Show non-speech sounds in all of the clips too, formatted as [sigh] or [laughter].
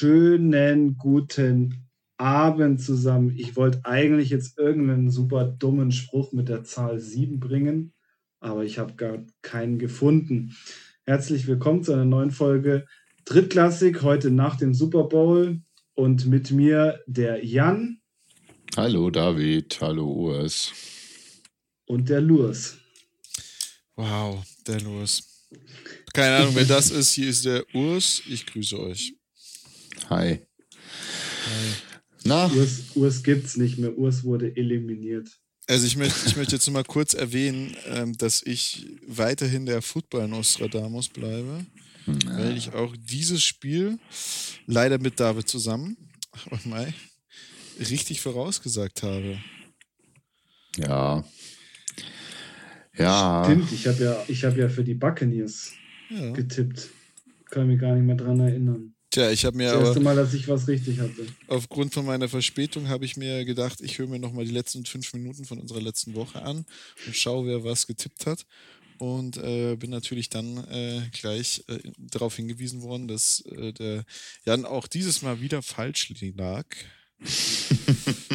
schönen guten Abend zusammen. Ich wollte eigentlich jetzt irgendeinen super dummen Spruch mit der Zahl 7 bringen, aber ich habe gar keinen gefunden. Herzlich willkommen zu einer neuen Folge Drittklassik, heute nach dem Super Bowl und mit mir der Jan. Hallo David, hallo Urs. Und der Lurs. Wow, der Lurs. Keine Ahnung, wer das ist. Hier ist der Urs. Ich grüße euch. Hi. Hi. Na? Urs, Urs gibt's nicht mehr. Urs wurde eliminiert. Also ich möchte, ich möchte jetzt mal kurz erwähnen, ähm, dass ich weiterhin der Football-Nostradamus bleibe. Ja. Weil ich auch dieses Spiel leider mit David zusammen, [laughs] aber Mai, richtig vorausgesagt habe. Ja. Ja. Stimmt, ich habe ja, hab ja für die Buccaneers ja. getippt. Kann mich gar nicht mehr dran erinnern. Tja, ich habe mir das aber. Erste Mal, dass ich was richtig hatte. Aufgrund von meiner Verspätung habe ich mir gedacht, ich höre mir nochmal die letzten fünf Minuten von unserer letzten Woche an und schaue, wer was getippt hat. Und äh, bin natürlich dann äh, gleich äh, darauf hingewiesen worden, dass äh, der Jan auch dieses Mal wieder falsch lag. [laughs]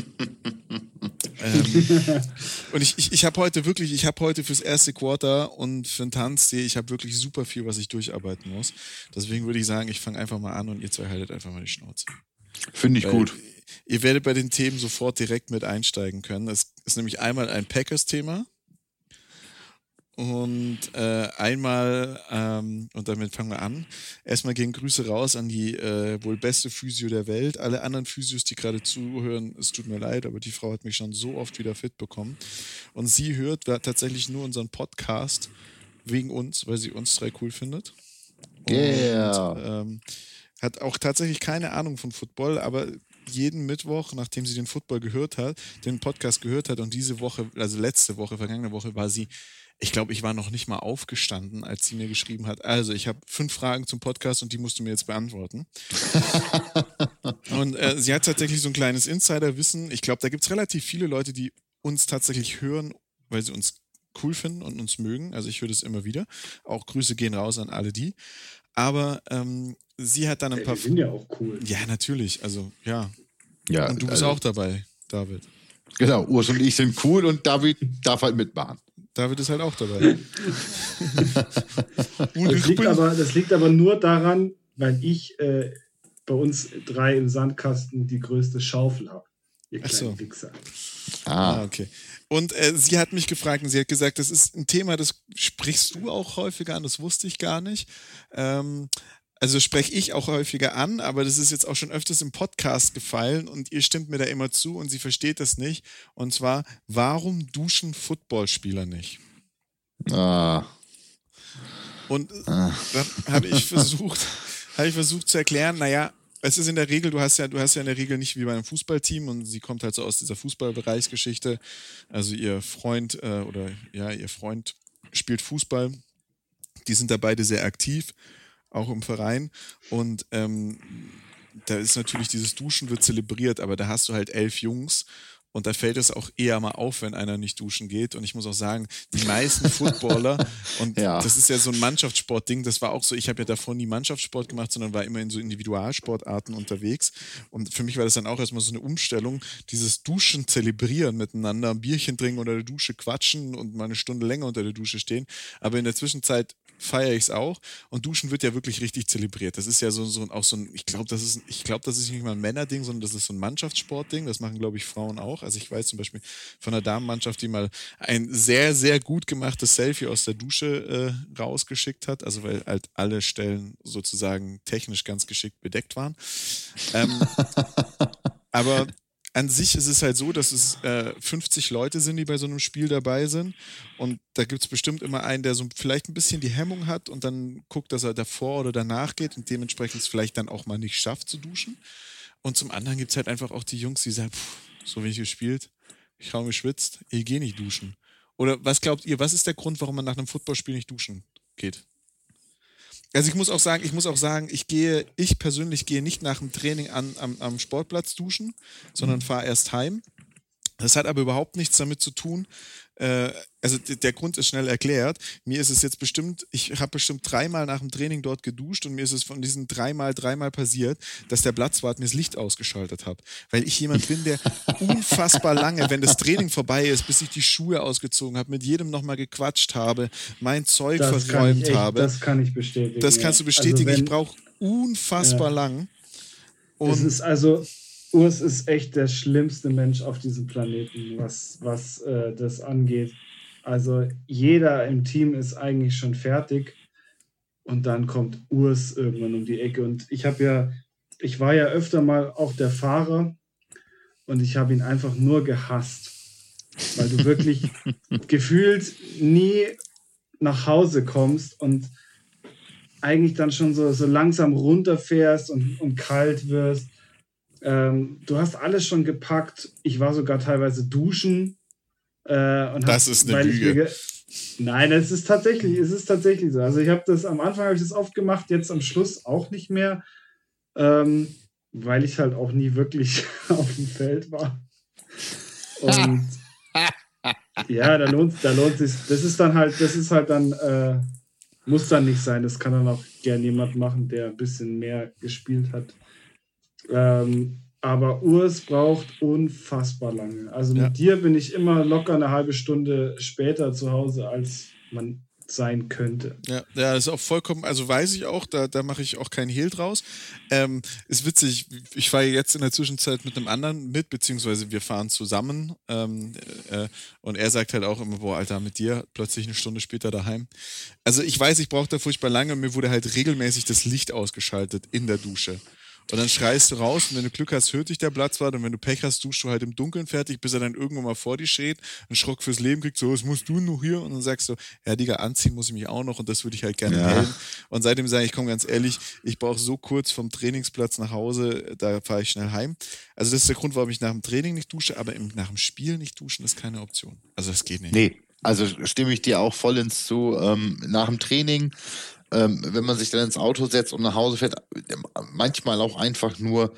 ähm, [laughs] und ich, ich, ich habe heute wirklich, ich habe heute fürs erste Quarter und für den Tanztee, ich habe wirklich super viel, was ich durcharbeiten muss. Deswegen würde ich sagen, ich fange einfach mal an und ihr zwei haltet einfach mal die Schnauze. Finde ich Weil gut. Ihr werdet bei den Themen sofort direkt mit einsteigen können. Es ist nämlich einmal ein Packers-Thema. Und äh, einmal, ähm, und damit fangen wir an, erstmal gehen Grüße raus an die äh, wohl beste Physio der Welt. Alle anderen Physios, die gerade zuhören, es tut mir leid, aber die Frau hat mich schon so oft wieder fit bekommen. Und sie hört tatsächlich nur unseren Podcast wegen uns, weil sie uns drei cool findet. Yeah. Und, ähm, hat auch tatsächlich keine Ahnung von Football, aber jeden Mittwoch, nachdem sie den Football gehört hat, den Podcast gehört hat und diese Woche, also letzte Woche, vergangene Woche, war sie ich glaube, ich war noch nicht mal aufgestanden, als sie mir geschrieben hat. Also, ich habe fünf Fragen zum Podcast und die musst du mir jetzt beantworten. [laughs] und äh, sie hat tatsächlich so ein kleines Insiderwissen. Ich glaube, da gibt es relativ viele Leute, die uns tatsächlich hören, weil sie uns cool finden und uns mögen. Also ich höre das immer wieder. Auch Grüße gehen raus an alle die. Aber ähm, sie hat dann ein Ey, paar. Die sind ja auch cool. Ja, natürlich. Also ja. Ja. Und du bist also, auch dabei, David. Genau, Urs und ich sind cool und David darf halt mitmachen. David ist halt auch dabei. [laughs] das, liegt aber, das liegt aber nur daran, weil ich äh, bei uns drei im Sandkasten die größte Schaufel habe. Ihr kleinen so. Wichser. Ah. ah, okay. Und äh, sie hat mich gefragt und sie hat gesagt, das ist ein Thema, das sprichst du auch häufiger an, das wusste ich gar nicht. Ähm, also spreche ich auch häufiger an, aber das ist jetzt auch schon öfters im Podcast gefallen und ihr stimmt mir da immer zu und sie versteht das nicht. Und zwar, warum duschen Footballspieler nicht? Ah. Und ah. dann habe ich versucht, [laughs] habe ich versucht zu erklären, naja, es ist in der Regel, du hast ja, du hast ja in der Regel nicht wie bei einem Fußballteam und sie kommt halt so aus dieser Fußballbereichsgeschichte. Also ihr Freund äh, oder ja, ihr Freund spielt Fußball. Die sind da beide sehr aktiv auch im Verein. Und ähm, da ist natürlich dieses Duschen wird zelebriert, aber da hast du halt elf Jungs und da fällt es auch eher mal auf, wenn einer nicht duschen geht. Und ich muss auch sagen, die meisten Footballer, [laughs] und ja. das ist ja so ein Mannschaftssportding, das war auch so, ich habe ja davor nie Mannschaftssport gemacht, sondern war immer in so Individualsportarten unterwegs. Und für mich war das dann auch erstmal so eine Umstellung, dieses Duschen zelebrieren miteinander, ein Bierchen trinken unter der Dusche quatschen und mal eine Stunde länger unter der Dusche stehen. Aber in der Zwischenzeit feiere ich es auch. Und Duschen wird ja wirklich richtig zelebriert. Das ist ja so, so auch so ein, ich glaube, das ist, ich glaube, das ist nicht mal ein Männerding, sondern das ist so ein Mannschaftssportding. Das machen, glaube ich, Frauen auch. Also ich weiß zum Beispiel von einer Damenmannschaft, die mal ein sehr, sehr gut gemachtes Selfie aus der Dusche äh, rausgeschickt hat. Also weil halt alle Stellen sozusagen technisch ganz geschickt bedeckt waren. Ähm, [laughs] aber an sich ist es halt so, dass es äh, 50 Leute sind, die bei so einem Spiel dabei sind. Und da gibt es bestimmt immer einen, der so vielleicht ein bisschen die Hemmung hat und dann guckt, dass er davor oder danach geht und dementsprechend es vielleicht dann auch mal nicht schafft zu duschen. Und zum anderen gibt es halt einfach auch die Jungs, die sagen, pff, so wenig gespielt, ich kaum geschwitzt, ich gehe nicht duschen. Oder was glaubt ihr, was ist der Grund, warum man nach einem Footballspiel nicht duschen geht? Also ich muss auch sagen, ich muss auch sagen, ich gehe, ich persönlich gehe nicht nach dem Training an, am, am Sportplatz duschen, sondern fahre erst heim. Das hat aber überhaupt nichts damit zu tun. Äh, also der Grund ist schnell erklärt. Mir ist es jetzt bestimmt, ich habe bestimmt dreimal nach dem Training dort geduscht und mir ist es von diesen dreimal, dreimal passiert, dass der Platzwart mir das Licht ausgeschaltet hat. Weil ich jemand bin, der [laughs] unfassbar lange, wenn das Training vorbei ist, bis ich die Schuhe ausgezogen habe, mit jedem nochmal gequatscht habe, mein Zeug das verräumt echt, habe. Das kann ich bestätigen. Das kannst du bestätigen. Also wenn, ich brauche unfassbar ja. lang. Und es ist also Urs ist echt der schlimmste Mensch auf diesem Planeten, was, was äh, das angeht. Also jeder im Team ist eigentlich schon fertig und dann kommt Urs irgendwann um die Ecke. Und ich habe ja, ich war ja öfter mal auch der Fahrer und ich habe ihn einfach nur gehasst, weil du wirklich [laughs] gefühlt nie nach Hause kommst und eigentlich dann schon so, so langsam runterfährst und, und kalt wirst ähm, du hast alles schon gepackt. Ich war sogar teilweise duschen. Äh, und das hab, ist eine Lüge. Nein, es ist tatsächlich, es ist tatsächlich so. Also ich habe das am Anfang habe ich das oft gemacht, jetzt am Schluss auch nicht mehr, ähm, weil ich halt auch nie wirklich [laughs] auf dem Feld war. Und [laughs] ja, da lohnt, da lohnt sich. Das ist dann halt, das ist halt dann, äh, muss dann nicht sein. Das kann dann auch gern jemand machen, der ein bisschen mehr gespielt hat. Ähm, aber Urs braucht unfassbar lange. Also mit ja. dir bin ich immer locker eine halbe Stunde später zu Hause, als man sein könnte. Ja, ja, ist auch vollkommen, also weiß ich auch, da, da mache ich auch keinen Hehl draus. Ähm, ist witzig, ich fahre jetzt in der Zwischenzeit mit einem anderen mit, beziehungsweise wir fahren zusammen ähm, äh, und er sagt halt auch immer, boah, Alter, mit dir plötzlich eine Stunde später daheim. Also ich weiß, ich brauche da furchtbar lange und mir wurde halt regelmäßig das Licht ausgeschaltet in der Dusche. Und dann schreist du raus und wenn du Glück hast, hört dich der Platzwart und wenn du Pech hast, duschst du halt im Dunkeln fertig, bis er dann irgendwann mal vor dir steht, einen Schrock fürs Leben kriegt, so, was musst du noch hier? Und dann sagst du, ja, Digga, anziehen muss ich mich auch noch und das würde ich halt gerne ja. Hellen. Und seitdem sage ich, komm ganz ehrlich, ich brauche so kurz vom Trainingsplatz nach Hause, da fahre ich schnell heim. Also das ist der Grund, warum ich nach dem Training nicht dusche, aber nach dem Spiel nicht duschen ist keine Option. Also das geht nicht. Nee, also stimme ich dir auch voll ins zu. Ähm, nach dem Training ähm, wenn man sich dann ins Auto setzt und nach Hause fährt, manchmal auch einfach nur,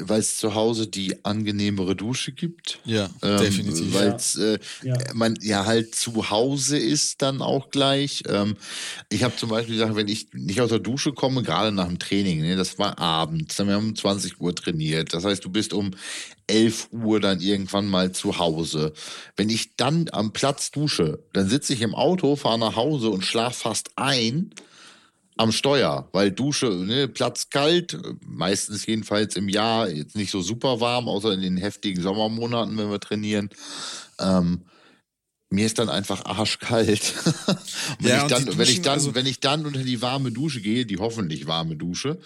weil es zu Hause die angenehmere Dusche gibt. Ja, ähm, definitiv. Weil es äh, ja. man ja halt zu Hause ist dann auch gleich. Ähm, ich habe zum Beispiel gesagt, wenn ich nicht aus der Dusche komme, gerade nach dem Training, ne, das war abends, dann haben wir um 20 Uhr trainiert. Das heißt, du bist um 11 Uhr dann irgendwann mal zu Hause. Wenn ich dann am Platz dusche, dann sitze ich im Auto, fahre nach Hause und schlafe fast ein am Steuer, weil Dusche, ne, Platz kalt, meistens jedenfalls im Jahr, jetzt nicht so super warm, außer in den heftigen Sommermonaten, wenn wir trainieren. Ähm, mir ist dann einfach arschkalt. [laughs] wenn, ja, ich dann, wenn, ich dann, also wenn ich dann unter die warme Dusche gehe, die hoffentlich warme Dusche,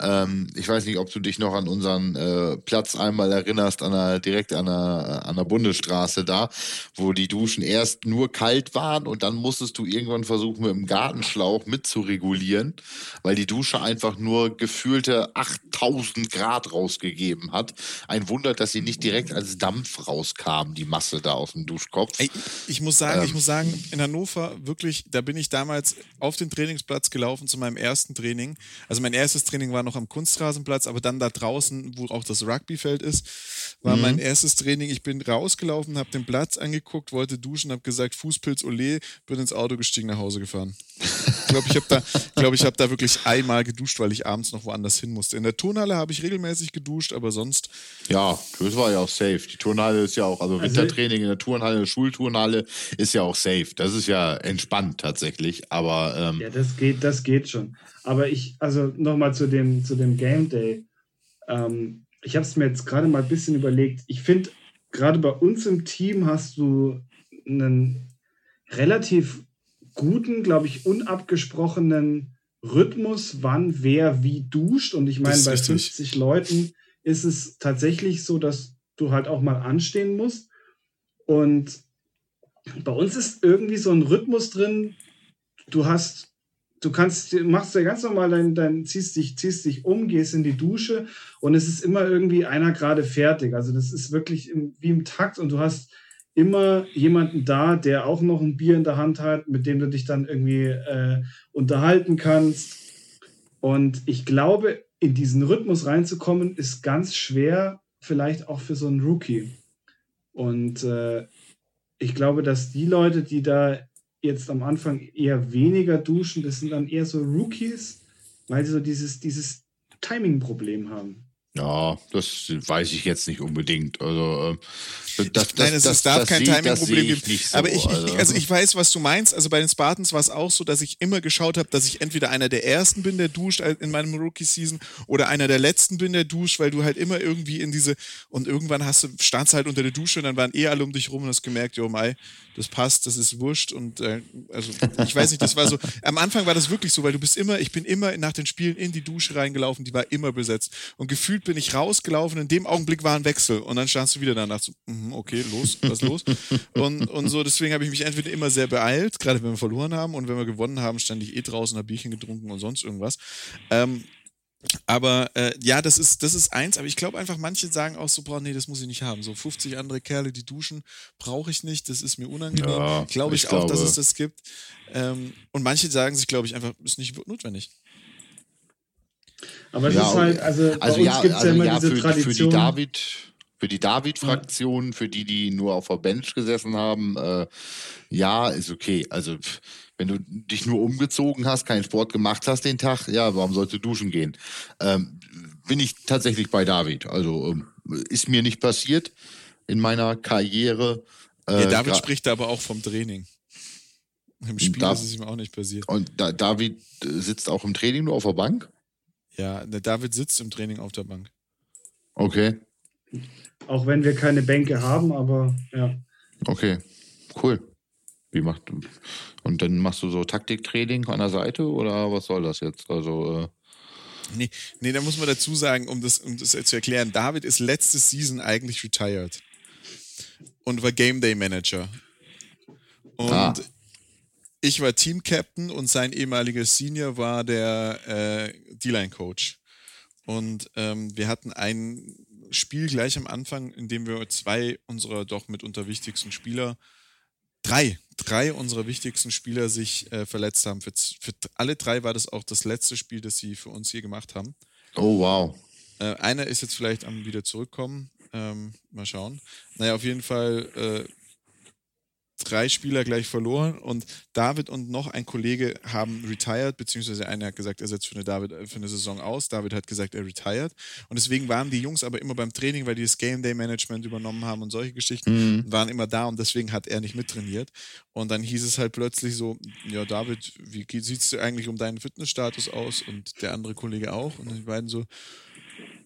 ähm, ich weiß nicht, ob du dich noch an unseren äh, Platz einmal erinnerst, an der, direkt an der, an der Bundesstraße da, wo die Duschen erst nur kalt waren und dann musstest du irgendwann versuchen, mit dem Gartenschlauch mitzuregulieren, weil die Dusche einfach nur gefühlte 8000 Grad rausgegeben hat. Ein Wunder, dass sie nicht direkt als Dampf rauskam, die Masse da aus dem Duschkopf. Ey, ich muss sagen, ähm, ich muss sagen, in Hannover wirklich, da bin ich damals auf den Trainingsplatz gelaufen zu meinem ersten Training. Also mein erstes Training war noch am Kunstrasenplatz, aber dann da draußen, wo auch das Rugbyfeld ist, war mhm. mein erstes Training. Ich bin rausgelaufen, habe den Platz angeguckt, wollte duschen, habe gesagt, Fußpilz, ole, bin ins Auto gestiegen, nach Hause gefahren. Ich glaube, ich habe da, [laughs] glaub, ich hab da wirklich einmal geduscht, weil ich abends noch woanders hin musste. In der Turnhalle habe ich regelmäßig geduscht, aber sonst. Ja, das war ja auch safe. Die Turnhalle ist ja auch, also, also Wintertraining in der Turnhalle, Schulturnhalle ist ja auch safe. Das ist ja entspannt tatsächlich, aber. Ähm, ja, das geht, das geht schon. Aber ich, also nochmal zu dem, zu dem Game Day. Ähm, ich habe es mir jetzt gerade mal ein bisschen überlegt. Ich finde, gerade bei uns im Team hast du einen relativ guten, glaube ich, unabgesprochenen Rhythmus, wann wer wie duscht. Und ich meine, bei richtig. 50 Leuten ist es tatsächlich so, dass du halt auch mal anstehen musst. Und bei uns ist irgendwie so ein Rhythmus drin. Du hast, du kannst, machst ja ganz normal dein, dein ziehst dich, ziehst dich um, gehst in die Dusche und es ist immer irgendwie einer gerade fertig. Also das ist wirklich im, wie im Takt und du hast immer jemanden da, der auch noch ein Bier in der Hand hat, mit dem du dich dann irgendwie äh, unterhalten kannst. Und ich glaube, in diesen Rhythmus reinzukommen, ist ganz schwer, vielleicht auch für so einen Rookie. Und äh, ich glaube, dass die Leute, die da jetzt am Anfang eher weniger duschen, das sind dann eher so Rookies, weil sie so dieses, dieses Timing-Problem haben. Ja, das weiß ich jetzt nicht unbedingt. Also, äh, das, Nein, es, das, darf das kein Timing-Problem geben. So, aber ich, also. Ich, also ich weiß, was du meinst. Also bei den Spartans war es auch so, dass ich immer geschaut habe, dass ich entweder einer der ersten bin, der duscht in meinem Rookie-Season oder einer der letzten bin, der duscht, weil du halt immer irgendwie in diese und irgendwann hast du, standst halt unter der Dusche und dann waren eh alle um dich rum und hast gemerkt, jo Mai, das passt, das ist wurscht und äh, also ich weiß nicht, das war so, [laughs] am Anfang war das wirklich so, weil du bist immer, ich bin immer nach den Spielen in die Dusche reingelaufen, die war immer besetzt und gefühlt bin ich rausgelaufen. In dem Augenblick war ein Wechsel und dann standst du wieder danach so, mm, okay, los, was los? Und, und so, deswegen habe ich mich entweder immer sehr beeilt, gerade wenn wir verloren haben und wenn wir gewonnen haben, stand ich eh draußen, habe Bierchen getrunken und sonst irgendwas. Ähm, aber äh, ja, das ist, das ist eins, aber ich glaube einfach, manche sagen auch so, boah, nee, das muss ich nicht haben. So 50 andere Kerle, die duschen, brauche ich nicht, das ist mir unangenehm. Ja, glaube ich, ich, auch, glaube. dass es das gibt. Ähm, und manche sagen sich, glaube ich, einfach, ist nicht notwendig. Aber es ja, ist halt, also, also bei uns ja, gibt es also ja immer ja, diese für, Tradition. Für die David, für die David-Fraktion, für die, die nur auf der Bench gesessen haben, äh, ja, ist okay. Also wenn du dich nur umgezogen hast, keinen Sport gemacht hast den Tag, ja, warum sollst du duschen gehen? Ähm, bin ich tatsächlich bei David. Also ähm, ist mir nicht passiert in meiner Karriere. Äh, ja, David spricht aber auch vom Training. Im Spiel da, ist es ihm auch nicht passiert. Und da, David sitzt auch im Training nur auf der Bank? Ja, der David sitzt im Training auf der Bank. Okay. Auch wenn wir keine Bänke haben, aber ja. Okay, cool. Wie macht und dann machst du so Taktiktraining an der Seite oder was soll das jetzt? Also äh Nee, nee, da muss man dazu sagen, um das, um das zu erklären, David ist letzte Season eigentlich retired und war Game Day Manager. Und ah. Ich war Team-Captain und sein ehemaliger Senior war der äh, D-Line-Coach. Und ähm, wir hatten ein Spiel gleich am Anfang, in dem wir zwei unserer doch mitunter wichtigsten Spieler, drei, drei unserer wichtigsten Spieler sich äh, verletzt haben. Für, für, alle drei war das auch das letzte Spiel, das sie für uns hier gemacht haben. Oh, wow. Äh, einer ist jetzt vielleicht am wieder zurückkommen. Ähm, mal schauen. Naja, auf jeden Fall äh, drei Spieler gleich verloren und David und noch ein Kollege haben retired, beziehungsweise einer hat gesagt, er setzt für eine, David, für eine Saison aus. David hat gesagt, er retired. Und deswegen waren die Jungs aber immer beim Training, weil die das Game Day Management übernommen haben und solche Geschichten, mhm. waren immer da und deswegen hat er nicht mittrainiert. Und dann hieß es halt plötzlich so, ja David, wie sieht es eigentlich um deinen Fitnessstatus aus? Und der andere Kollege auch. Und die beiden so,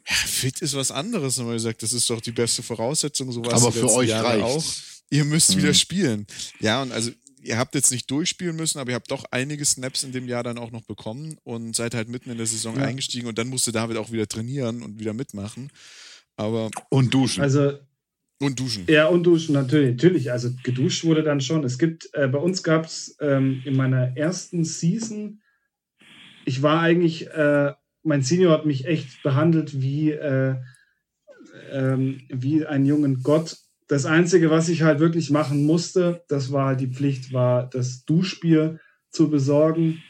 ja, fit ist was anderes. Und wir gesagt, das ist doch die beste Voraussetzung. So aber für euch reicht auch ihr müsst mhm. wieder spielen. Ja, und also ihr habt jetzt nicht durchspielen müssen, aber ihr habt doch einige Snaps in dem Jahr dann auch noch bekommen und seid halt mitten in der Saison ja. eingestiegen und dann musste David auch wieder trainieren und wieder mitmachen. Aber und duschen. Also und duschen. Ja, und duschen, natürlich. Natürlich, also geduscht wurde dann schon. Es gibt, äh, bei uns gab es ähm, in meiner ersten Season, ich war eigentlich, äh, mein Senior hat mich echt behandelt wie, äh, ähm, wie einen jungen Gott das Einzige, was ich halt wirklich machen musste, das war die Pflicht, war das Duschbier zu besorgen.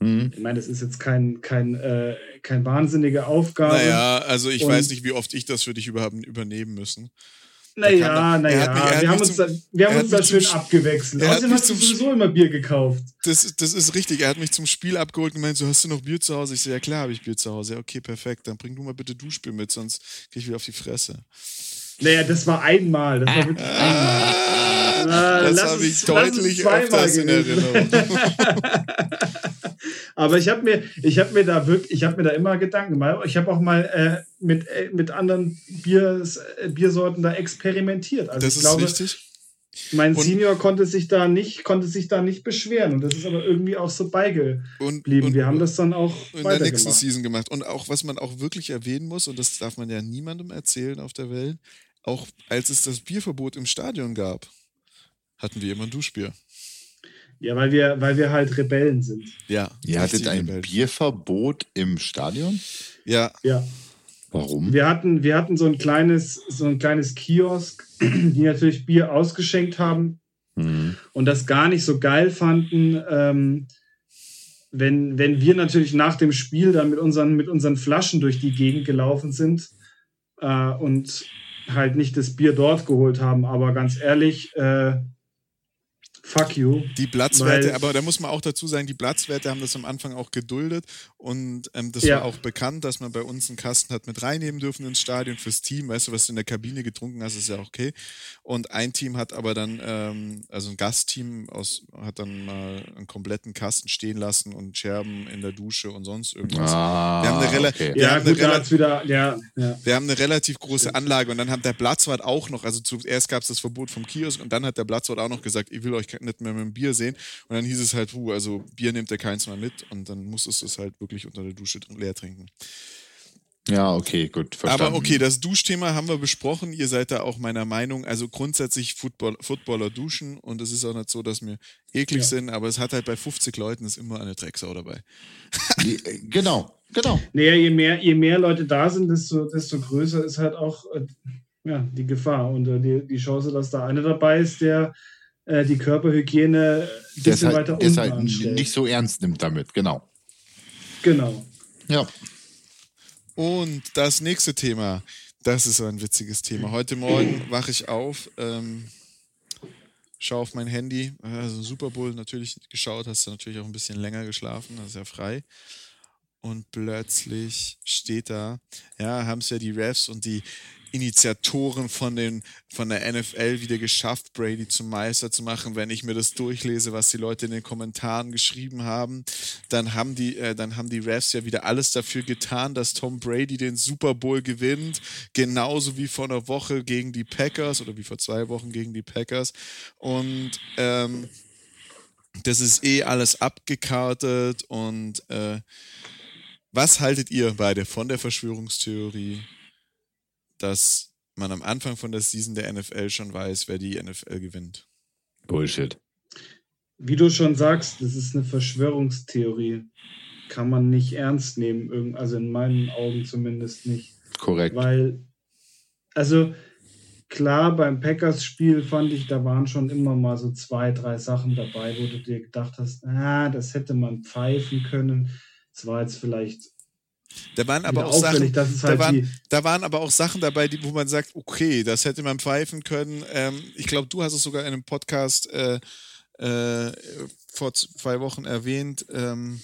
Mhm. Ich meine, das ist jetzt kein, kein, äh, kein wahnsinnige Aufgabe. Naja, also ich Und, weiß nicht, wie oft ich das für dich überhaupt übernehmen müssen. Naja, naja, wir haben uns da, wir haben uns da schön abgewechselt. Außerdem hast du sowieso immer Bier gekauft. Das, das ist richtig. Er hat mich zum Spiel abgeholt und meint so, hast du noch Bier zu Hause? Ich so, ja klar habe ich Bier zu Hause. Ja, okay, perfekt. Dann bring du mal bitte Duschbier mit, sonst krieg ich wieder auf die Fresse. Naja, das war einmal. Das war wirklich einmal. Ah, das habe ich deutlich öfters in Erinnerung. [laughs] Aber ich habe mir, hab mir da wirklich, ich habe mir da immer Gedanken gemacht. Ich habe auch mal äh, mit, äh, mit anderen Biers, äh, Biersorten da experimentiert. Also das ich ist glaube, richtig. Mein und Senior konnte sich da nicht, konnte sich da nicht beschweren und das ist aber irgendwie auch so beigeblieben. Wir haben das dann auch in der nächsten Season gemacht. Und auch was man auch wirklich erwähnen muss und das darf man ja niemandem erzählen auf der Welt: auch als es das Bierverbot im Stadion gab, hatten wir immer ein Duschbier. Ja, weil wir, weil wir halt Rebellen sind. Ja. Ihr hattet ein Rebellen. Bierverbot im Stadion? Ja. Ja. Warum? Wir hatten, wir hatten so ein kleines, so ein kleines Kiosk, [clears throat] die natürlich Bier ausgeschenkt haben mhm. und das gar nicht so geil fanden, ähm, wenn, wenn wir natürlich nach dem Spiel dann mit unseren, mit unseren Flaschen durch die Gegend gelaufen sind äh, und halt nicht das Bier dort geholt haben. Aber ganz ehrlich, äh, fuck you. Die Platzwerte, aber da muss man auch dazu sagen, die Platzwerte haben das am Anfang auch geduldet und ähm, das ja. war auch bekannt, dass man bei uns einen Kasten hat mit reinnehmen dürfen ins Stadion fürs Team. Weißt du, was du in der Kabine getrunken hast, ist ja okay. Und ein Team hat aber dann, ähm, also ein Gastteam aus, hat dann mal einen kompletten Kasten stehen lassen und Scherben in der Dusche und sonst irgendwas. Ah, wir haben eine, okay. wir ja, haben gut, eine wieder, ja, ja. Wir haben eine relativ große Anlage und dann hat der Platzwart auch noch, also zuerst gab es das Verbot vom Kiosk und dann hat der Platzwart auch noch gesagt, ich will euch nicht mehr mit dem Bier sehen. Und dann hieß es halt, puh, also Bier nimmt er keins mehr mit und dann musstest du es halt wirklich unter der Dusche leer trinken. Ja, okay, gut. Verstanden. Aber okay, das Duschthema haben wir besprochen. Ihr seid da auch meiner Meinung. Also grundsätzlich Football, Footballer duschen und es ist auch nicht so, dass wir eklig ja. sind, aber es hat halt bei 50 Leuten ist immer eine Drecksau dabei. Äh, genau, genau. Naja, je mehr, je mehr Leute da sind, desto, desto größer ist halt auch äh, ja, die Gefahr und äh, die, die Chance, dass da einer dabei ist, der äh, die Körperhygiene ein bisschen halt, weiter unten halt nicht so ernst nimmt damit, genau. Genau. Ja. Und das nächste Thema, das ist so ein witziges Thema. Heute Morgen wache ich auf, ähm, schaue auf mein Handy, also Super Bowl natürlich geschaut, hast du natürlich auch ein bisschen länger geschlafen, das ist ja frei. Und plötzlich steht da, ja, haben es ja die Refs und die Initiatoren von, den, von der NFL wieder geschafft, Brady zum Meister zu machen. Wenn ich mir das durchlese, was die Leute in den Kommentaren geschrieben haben, dann haben die, äh, dann haben die Refs ja wieder alles dafür getan, dass Tom Brady den Super Bowl gewinnt. Genauso wie vor einer Woche gegen die Packers oder wie vor zwei Wochen gegen die Packers. Und ähm, das ist eh alles abgekartet. Und äh, was haltet ihr beide von der Verschwörungstheorie? Dass man am Anfang von der Season der NFL schon weiß, wer die NFL gewinnt. Bullshit. Wie du schon sagst, das ist eine Verschwörungstheorie. Kann man nicht ernst nehmen, also in meinen Augen zumindest nicht. Korrekt. Weil, also klar, beim Packers-Spiel fand ich, da waren schon immer mal so zwei, drei Sachen dabei, wo du dir gedacht hast, ah, das hätte man pfeifen können. Es war jetzt vielleicht da waren aber auch Sachen, halt da, waren, da waren aber auch Sachen dabei, die, wo man sagt, okay, das hätte man pfeifen können. Ähm, ich glaube, du hast es sogar in einem Podcast äh, äh, vor zwei Wochen erwähnt. Ähm,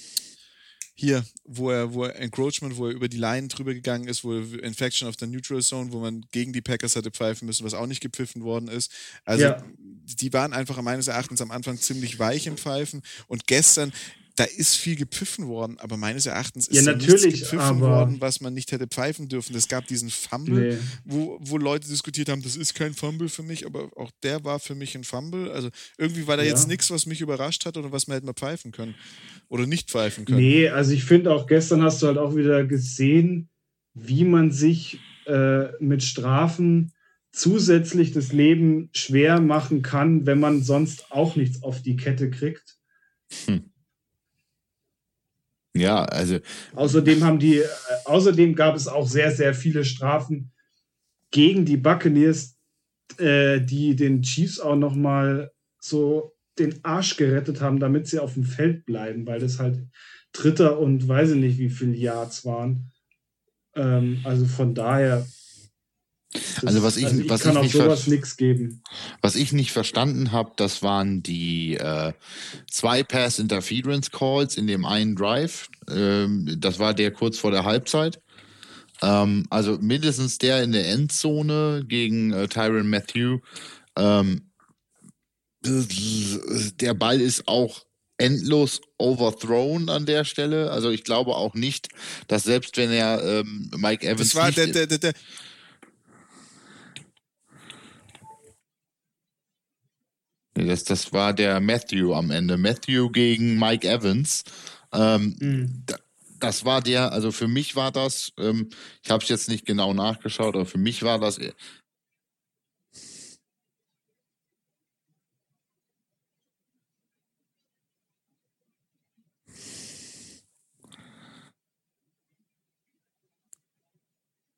hier, wo er, wo er Encroachment, wo er über die Line drüber gegangen ist, wo er Infection of the Neutral Zone, wo man gegen die Packers hatte pfeifen müssen, was auch nicht gepfiffen worden ist. Also ja. die waren einfach meines Erachtens am Anfang ziemlich weich im Pfeifen. Und gestern, da ist viel gepfiffen worden, aber meines Erachtens ist ja, nichts gepfiffen worden, was man nicht hätte pfeifen dürfen. Es gab diesen Fumble, nee. wo, wo Leute diskutiert haben, das ist kein Fumble für mich, aber auch der war für mich ein Fumble. Also irgendwie war da ja. jetzt nichts, was mich überrascht hat oder was man hätte mal pfeifen können. Oder nicht pfeifen können. Nee, also ich finde auch gestern hast du halt auch wieder gesehen, wie man sich äh, mit Strafen zusätzlich das Leben schwer machen kann, wenn man sonst auch nichts auf die Kette kriegt. Hm. Ja, also. Außerdem haben die, äh, außerdem gab es auch sehr, sehr viele Strafen gegen die Buccaneers, äh, die den Chiefs auch nochmal so den Arsch gerettet haben, damit sie auf dem Feld bleiben, weil das halt Dritter und weiß ich nicht, wie viele Yards waren. Ähm, also von daher das, also was ich, also ich was kann ich nicht sowas nichts geben. Was ich nicht verstanden habe, das waren die äh, zwei Pass Interference Calls in dem einen Drive. Ähm, das war der kurz vor der Halbzeit. Ähm, also mindestens der in der Endzone gegen äh, Tyron Matthew. Ähm, der Ball ist auch endlos overthrown an der Stelle. Also ich glaube auch nicht, dass selbst wenn er ähm, Mike Evans. Das war der, der, der, der Das, das war der Matthew am Ende. Matthew gegen Mike Evans. Ähm, mhm. Das war der, also für mich war das, ähm, ich habe es jetzt nicht genau nachgeschaut, aber für mich war das.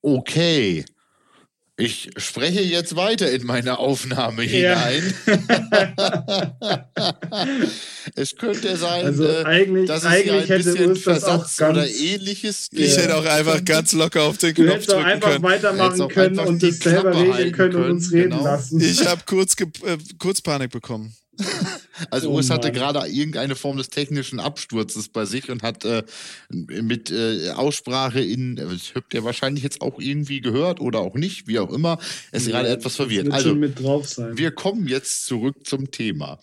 Okay. Ich spreche jetzt weiter in meine Aufnahme hinein. [laughs] es könnte sein, also äh, eigentlich, dass es eigentlich hier ein hätte bisschen Versatz ganz, oder ähnliches Ich Ja. hätte auch einfach ganz locker auf den Knopf auch drücken einfach können. weitermachen auch können einfach und das selber Klappe regeln können und uns reden genau. lassen. Ich habe kurz, äh, kurz Panik bekommen. [laughs] Also Oh Urs hatte gerade irgendeine Form des technischen Absturzes bei sich und hat äh, mit äh, Aussprache in, das habt ihr wahrscheinlich jetzt auch irgendwie gehört oder auch nicht, wie auch immer, ist gerade etwas verwirrt. Also schon mit drauf sein. wir kommen jetzt zurück zum Thema.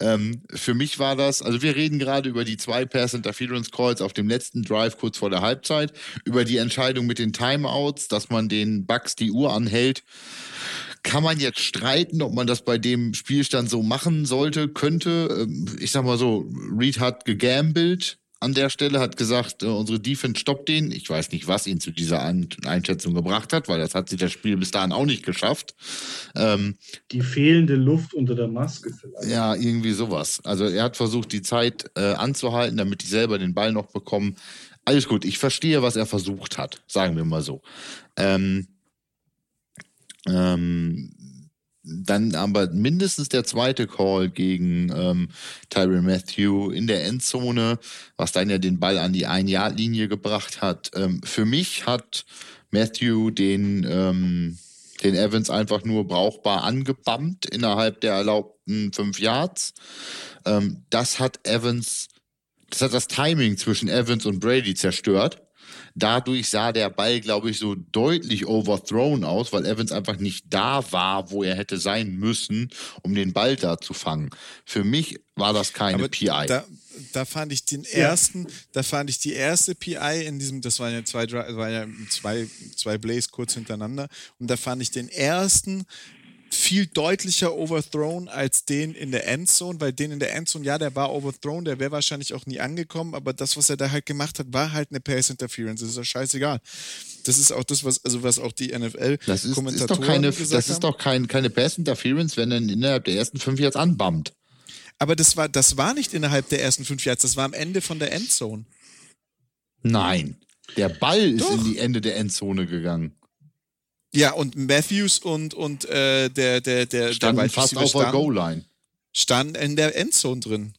Ähm, für mich war das, also wir reden gerade über die zwei Pass Interference Calls auf dem letzten Drive kurz vor der Halbzeit, über die Entscheidung mit den Timeouts, dass man den Bugs die Uhr anhält. Kann man jetzt streiten, ob man das bei dem Spielstand so machen sollte, könnte. Ähm, Ich sag mal so, Reed hat gegambelt an der Stelle, hat gesagt, äh, unsere Defense stoppt den. Ich weiß nicht, was ihn zu dieser Ein- Einschätzung gebracht hat, weil das hat sich das Spiel bis dahin auch nicht geschafft. Ähm, Die fehlende Luft unter der Maske vielleicht. ja, irgendwie sowas. Also er hat versucht, die Zeit äh, anzuhalten, damit die selber den Ball noch bekommen. Alles gut, ich verstehe, was er versucht hat, sagen wir mal so. Ähm, ähm, dann aber mindestens der zweite Call gegen ähm, Tyron Matthew in der Endzone, was dann ja den Ball an die Ein-Yard-Linie gebracht hat. Ähm, für mich hat Matthew den, ähm, den Evans einfach nur brauchbar angebammt innerhalb der erlaubten fünf Yards. Ähm, das hat Evans, das hat das Timing zwischen Evans und Brady zerstört. Dadurch sah der Ball, glaube ich, so deutlich overthrown aus, weil Evans einfach nicht da war, wo er hätte sein müssen, um den Ball da zu fangen. Für mich war das keine Aber PI. Da, da fand ich den ersten, da fand ich die erste PI in diesem, das waren ja zwei, waren ja zwei, zwei Blaze kurz hintereinander und da fand ich den ersten viel deutlicher overthrown als den in der Endzone, weil den in der Endzone, ja, der war overthrown, der wäre wahrscheinlich auch nie angekommen, aber das, was er da halt gemacht hat, war halt eine Pass Interference. Das ist doch scheißegal. Das ist auch das, was, also was auch die NFL das ist, doch keine, gesagt das haben. ist doch kein, keine Pass Interference, wenn er innerhalb der ersten fünf Yards anbammt. Aber das war, das war nicht innerhalb der ersten fünf Yards, das war am Ende von der Endzone. Nein. Der Ball ist Doch. in die Ende der Endzone gegangen. Ja, und Matthews und, und äh, der, der, der, Standen der fast auf der Goal-Line. stand in der Endzone drin.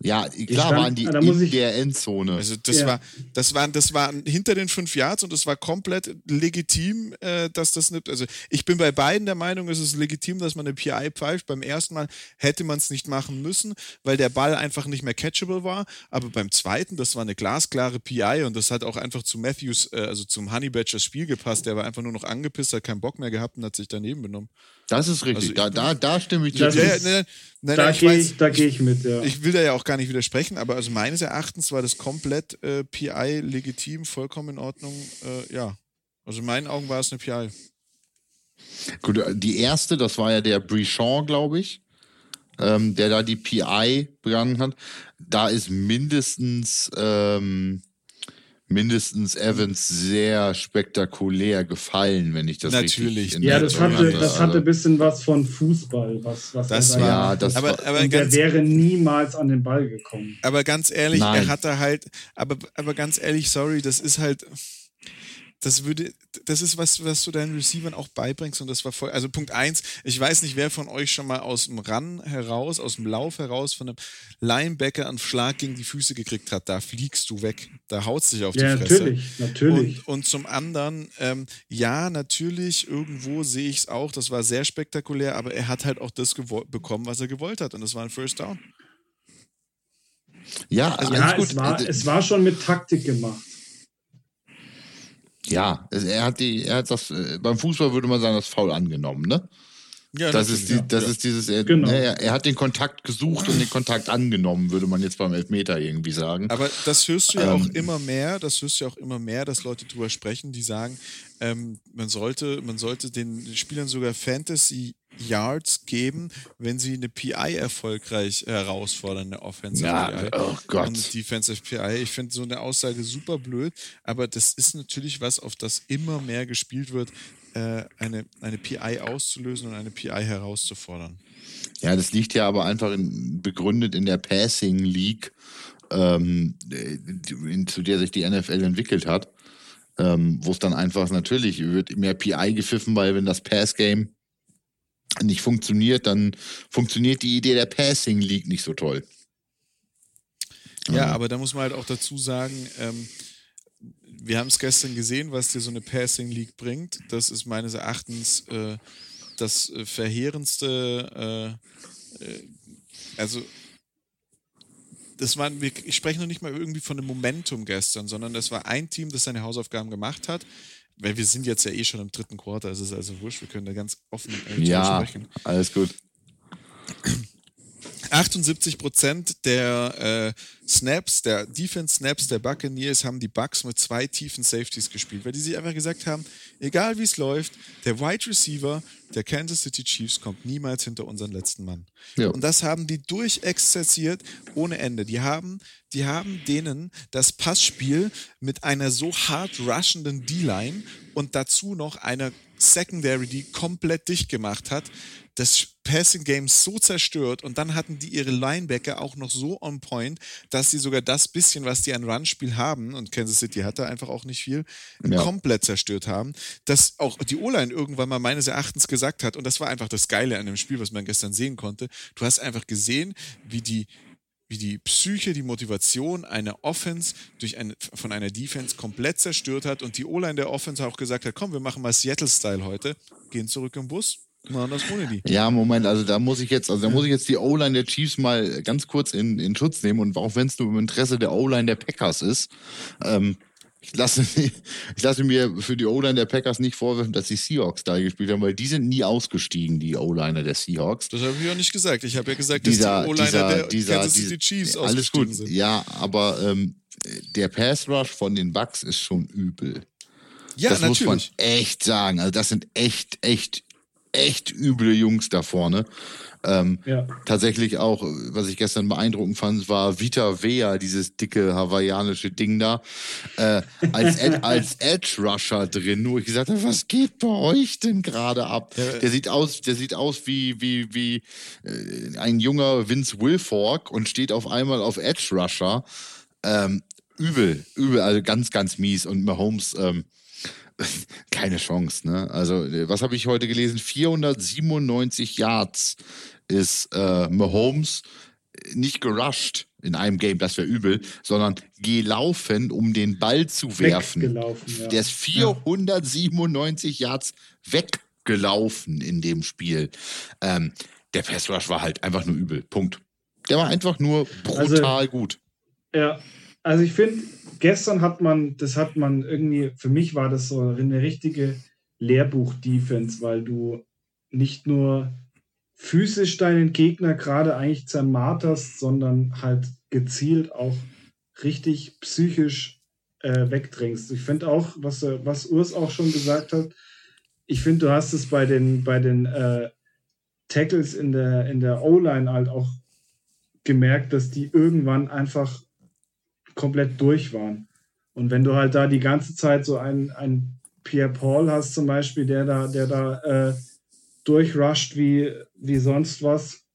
Ja, klar stand- waren die da muss in ich- der Endzone. Also das Ja. war, das waren, das war hinter den fünf Yards und es war komplett legitim, äh, dass das nicht. Also ich bin bei beiden der Meinung, es ist legitim, dass man eine PI pfeift. Beim ersten Mal hätte man es nicht machen müssen, weil der Ball einfach nicht mehr catchable war. Aber beim zweiten, das war eine glasklare PI und das hat auch einfach zu Matthews, äh, also zum Honey Badgers Spiel gepasst. Der war einfach nur noch angepisst, hat keinen Bock mehr gehabt und hat sich daneben benommen. Das ist richtig. Also da, da, da stimme ich dir. Ja, nein, nein, nein, Da nein, ich gehe ich, da geh ich mit, ja. ich will da ja auch gar nicht widersprechen, aber also meines Erachtens war das komplett äh, PI legitim, vollkommen in Ordnung. Äh, ja, also in meinen Augen war es eine PI. Gut, die erste, das war ja der Brichon, glaube ich, ähm, der da die PI begangen hat. Da ist mindestens, ähm, mindestens Evans sehr spektakulär gefallen, wenn ich das Natürlich. richtig in ja, das hatte, das hatte ein bisschen was von Fußball, was, was Das er da war- das. Aber, war, aber, Und der ganz, wäre niemals an den Ball gekommen. aber ganz ehrlich, Nein. er hatte halt, aber, aber ganz ehrlich, sorry, das ist halt, das würde, das ist was, was du deinen Receivern auch beibringst und das war voll, also Punkt eins, ich weiß nicht, wer von euch schon mal aus dem Run heraus, aus dem Lauf heraus von einem Linebacker einen Schlag gegen die Füße gekriegt hat, da fliegst du weg, da haut's dich auf Ja, die Fresse. natürlich, natürlich. Und, und zum anderen, ähm, ja, natürlich, irgendwo sehe ich es auch, das war sehr spektakulär, aber er hat halt auch das bekommen, was er gewollt hat und das war ein First Down. ja, alles ja, gut. es war, es war schon mit Taktik gemacht. Ja, er hat die, er hat das, äh, beim Fußball würde man sagen, das Foul angenommen, ne? Ja, Das ist, die, natürlich, das ja. ist dieses, er, Genau. ne, er, er hat den Kontakt gesucht und den Kontakt angenommen, würde man jetzt beim Elfmeter irgendwie sagen. Aber das hörst du ja auch Ähm. immer mehr, das hörst du ja auch immer mehr, dass Leute drüber sprechen, die sagen, ähm, man, sollte, man sollte den Spielern sogar Fantasy Yards geben, wenn sie eine PI erfolgreich herausfordern, eine Offensive Ja, PI. oh Gott. Und Defensive PI. Ich finde so eine Aussage super blöd, aber das ist natürlich was, auf das immer mehr gespielt wird, äh, eine, eine PI auszulösen und eine PI herauszufordern. Ja, das liegt ja aber einfach in, begründet in der Passing League, ähm, in, zu der sich die NFL entwickelt hat, ähm, wo es dann einfach natürlich wird mehr PI gepfiffen, weil wenn das Pass Game nicht funktioniert, dann funktioniert die Idee der Passing League nicht so toll. Ja, aber da muss man halt auch dazu sagen, ähm, wir haben es gestern gesehen, was dir so eine Passing League bringt. Das ist meines Erachtens äh, das äh, verheerendste, äh, äh, also das war, ich spreche noch nicht mal irgendwie von einem Momentum gestern, sondern das war ein Team, das seine Hausaufgaben gemacht hat. Weil wir sind jetzt ja eh schon im dritten Quarter, es ist also wurscht, wir können da ganz offen äh, ja, sprechen. Alles gut. 78 Prozent der äh, Snaps, der Defense-Snaps der Buccaneers haben die Bucks mit zwei tiefen Safeties gespielt, weil die sich einfach gesagt haben, egal wie es läuft, der Wide Receiver der Kansas City Chiefs kommt niemals hinter unseren letzten Mann. Ja. Und das haben die durchexerziert ohne Ende. Die haben, die haben denen das Passspiel mit einer so hart rushenden D-Line und dazu noch einer Secondary, die komplett dicht gemacht hat, das Passing Game so zerstört und dann hatten die ihre Linebacker auch noch so on point, dass sie sogar das bisschen, was die an Run-Spiel haben, und Kansas City hatte einfach auch nicht viel, ja. komplett zerstört haben, dass auch die O-Line irgendwann mal meines Erachtens gesagt hat, und das war einfach das Geile an dem Spiel, was man gestern sehen konnte, du hast einfach gesehen, wie die wie die Psyche, die Motivation einer Offense durch eine, von einer Defense komplett zerstört hat und die O-Line der Offense auch gesagt hat, komm, wir machen mal Seattle-Style heute, gehen zurück im Bus, machen das ohne die. Ja, Moment, also da muss ich jetzt, also da muss ich jetzt die O-Line der Chiefs mal ganz kurz in, in Schutz nehmen und auch wenn es nur im Interesse der O-Line der Packers ist, ähm, ich lasse, [laughs] ich lasse mir für die O-Line der Packers nicht vorwerfen, dass die Seahawks da gespielt haben, weil die sind nie ausgestiegen, die O-Liner der Seahawks. Das habe ich ja nicht gesagt. Ich habe ja gesagt, dieser, dass die O-Liner der dieser, Kansas City Chiefs dieser, Alles gut, sind. ja, aber ähm, der Pass Rush von den Bucks ist schon übel. Ja, das natürlich. muss man echt sagen. Also das sind echt, echt, echt üble Jungs da vorne. Ähm, ja. Tatsächlich auch, was ich gestern beeindruckend fand, war Vita Vea, dieses dicke hawaiianische Ding da, äh, als, Ed, [laughs] als Edge Rusher drin. Nur ich gesagt habe, was geht bei euch denn gerade ab? Ja. Der sieht aus, der sieht aus wie, wie, wie äh, ein junger Vince Wilfork und steht auf einmal auf Edge Rusher. Ähm, übel, übel, also ganz, ganz mies. Und Mahomes, ähm, [laughs] keine Chance, ne? Also, was habe ich heute gelesen? 497 Yards ist äh, Mahomes nicht gerusht in einem Game, das wäre übel, sondern gelaufen, um den Ball zu werfen. Ja. Der ist 497 ja. Yards weggelaufen in dem Spiel. Ähm, der Pass Rush war halt einfach nur übel. Punkt. Der war einfach nur brutal also, gut. Ja, also ich finde, gestern hat man, das hat man irgendwie, für mich war das so eine richtige Lehrbuch-Defense, weil du nicht nur physisch deinen Gegner gerade eigentlich zermarterst, sondern halt gezielt auch richtig psychisch äh, wegdrängst. Ich finde auch, was, was Urs auch schon gesagt hat, ich finde, du hast es bei den, bei den äh, Tackles in der, in der O-Line halt auch gemerkt, dass die irgendwann einfach komplett durch waren. Und wenn du halt da die ganze Zeit so einen, einen Pierre Paul hast zum Beispiel, der da, der da äh, durchrusht wie, wie sonst was,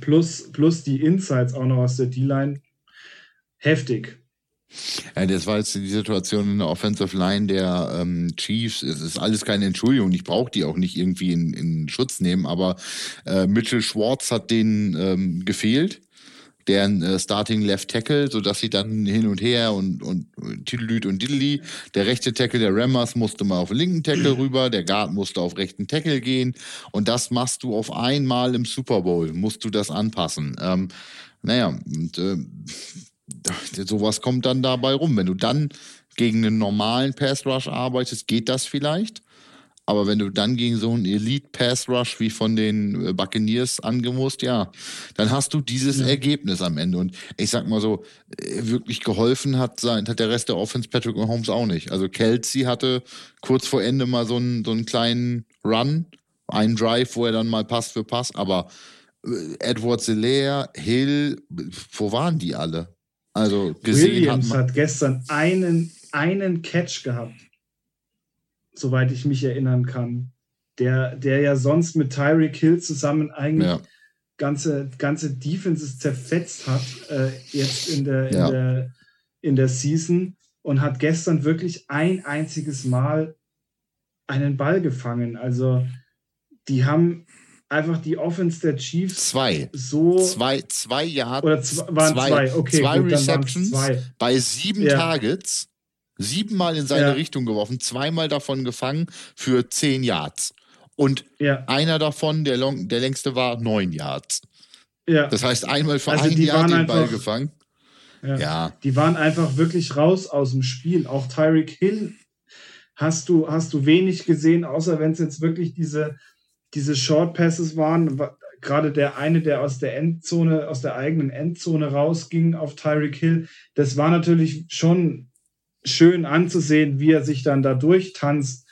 plus, plus die Insights auch noch aus der D-Line, heftig. Ja, das war jetzt die Situation in der Offensive Line der ähm, Chiefs. Es ist alles keine Entschuldigung. Ich brauche die auch nicht irgendwie in, in Schutz nehmen, aber äh, Mitchell Schwartz hat denen ähm, gefehlt deren äh, Starting Left Tackle, sodass sie dann hin und her und, und Tiddlüt und Diddly. Der rechte Tackle der Rammers musste mal auf den linken Tackle [clears throat] rüber, der Guard musste auf rechten Tackle gehen und das machst du auf einmal im Super Bowl, musst du das anpassen. Ähm, naja, und äh, [laughs] sowas kommt dann dabei rum. Wenn du dann gegen einen normalen Pass Rush arbeitest, geht das vielleicht. Aber wenn du dann gegen so einen Elite-Pass-Rush wie von den äh, Buccaneers angemusst, ja, dann hast du dieses ja. Ergebnis am Ende. Und ich sag mal so, äh, wirklich geholfen hat, sein, hat der Rest der Offense Patrick Mahomes auch nicht. Also Kelsey hatte kurz vor Ende mal so einen, so einen kleinen Run, einen Drive, wo er dann mal Pass für Pass, aber äh, Edward Selaire, Hill, wo waren die alle? Also gesehen Williams hat, hat gestern einen, einen Catch gehabt soweit ich mich erinnern kann. Der, der ja sonst mit Tyreek Hill zusammen eigentlich ja. ganze, ganze Defenses zerfetzt hat, äh, jetzt in der, ja. in, der, in der Season und hat gestern wirklich ein einziges Mal einen Ball gefangen. Also die haben einfach die Offense der Chiefs zwei. so. Zwei, zwei Yards. Oder zwei, waren zwei, zwei, okay. zwei gut, Receptions zwei. bei sieben Ja. Targets, siebenmal in seine Ja. Richtung geworfen, zweimal davon gefangen für zehn Yards. Und Ja, einer davon, der, long, der längste war neun Yards. ja. Das heißt, einmal für Also ein Jahr den Ball gefangen. ja. Ja, Die waren einfach wirklich raus aus dem Spiel. Auch Tyreek Hill hast du, hast du wenig gesehen, außer wenn es jetzt wirklich diese, diese Short Passes waren. Wa- Gerade der eine, der aus der Endzone, aus der eigenen Endzone rausging auf Tyreek Hill, das war natürlich schon schön anzusehen, wie er sich dann da durchtanzt.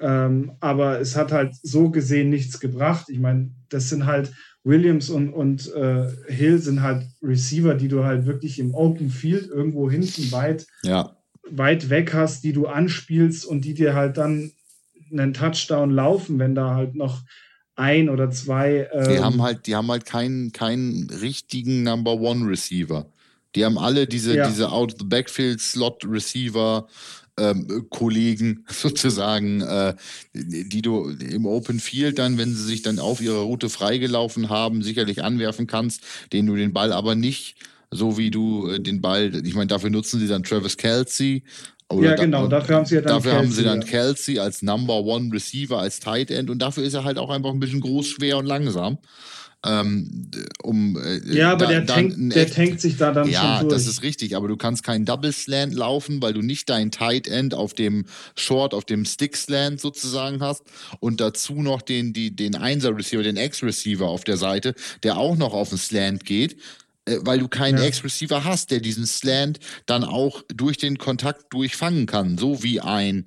Ähm, aber es hat halt so gesehen nichts gebracht. Ich meine, das sind halt Williams und, und äh, Hill sind halt Receiver, die du halt wirklich im Open Field irgendwo hinten weit, ja. weit weg hast, die du anspielst und die dir halt dann einen Touchdown laufen, wenn da halt noch ein oder zwei. Die ähm, haben halt, die haben halt keinen, keinen richtigen Number One Receiver. Die haben alle diese, Ja. diese Out of the Backfield Slot Receiver ähm, Kollegen [laughs] sozusagen, äh, die du im Open Field dann, wenn sie sich dann auf ihrer Route freigelaufen haben, sicherlich anwerfen kannst, denen du den Ball aber nicht so wie du äh, den Ball, ich meine, dafür nutzen sie dann Travis Kelsey. Ja, genau, dafür haben sie ja dann Dafür haben sie dann. Kelsey als Number One Receiver, als Tight End und dafür ist er halt auch einfach ein bisschen groß, schwer und langsam. Ähm, um, äh, ja, aber da- der, tankt, ein der echt- tankt sich da dann ja, schon durch. das ist richtig, aber du kannst keinen Double Slant laufen, weil du nicht dein Tight End auf dem Short, auf dem Stick Slant sozusagen hast und dazu noch den, die, den Einser Receiver, den X-Receiver auf der Seite, der auch noch auf den Slant geht, äh, weil du keinen Ja. X-Receiver hast, der diesen Slant dann auch durch den Kontakt durchfangen kann, so wie ein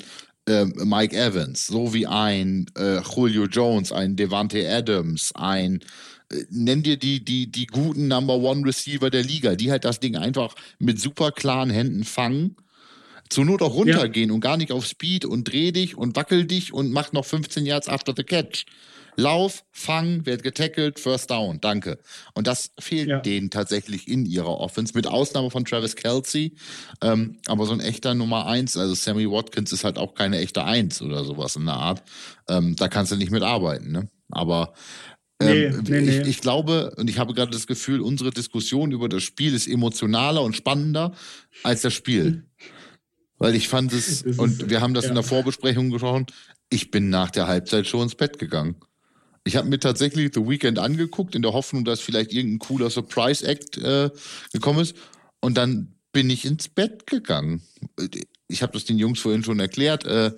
äh, Mike Evans, so wie ein äh, Julio Jones, ein Devante Adams, ein nenn dir die, die, die guten Number One Receiver der Liga, die halt das Ding einfach mit super klaren Händen fangen, zur Not auch runtergehen und gar nicht auf Speed und dreh dich und wackel dich und mach noch 15 Yards after the catch. Lauf, fang, werd getackelt, first down, danke. Und das fehlt Ja. denen tatsächlich in ihrer Offense, mit Ausnahme von Travis Kelsey. Ähm, aber so ein echter Nummer eins, also Sammy Watkins ist halt auch keine echte Eins oder sowas in der Art. Ähm, da kannst du nicht mit arbeiten, ne? Aber ähm, Nee, nee, ich, nee. ich glaube, und ich habe gerade das Gefühl, unsere Diskussion über das Spiel ist emotionaler und spannender als das Spiel. Weil ich fand es, ist- und wir haben das in ja. der Vorbesprechung gesprochen, ich bin nach der Halbzeit schon ins Bett gegangen. Ich habe mir tatsächlich The Weekend angeguckt, in der Hoffnung, dass vielleicht irgendein cooler Surprise-Act äh, gekommen ist. Und dann bin ich ins Bett gegangen. Ich habe das den Jungs vorhin schon erklärt. Äh,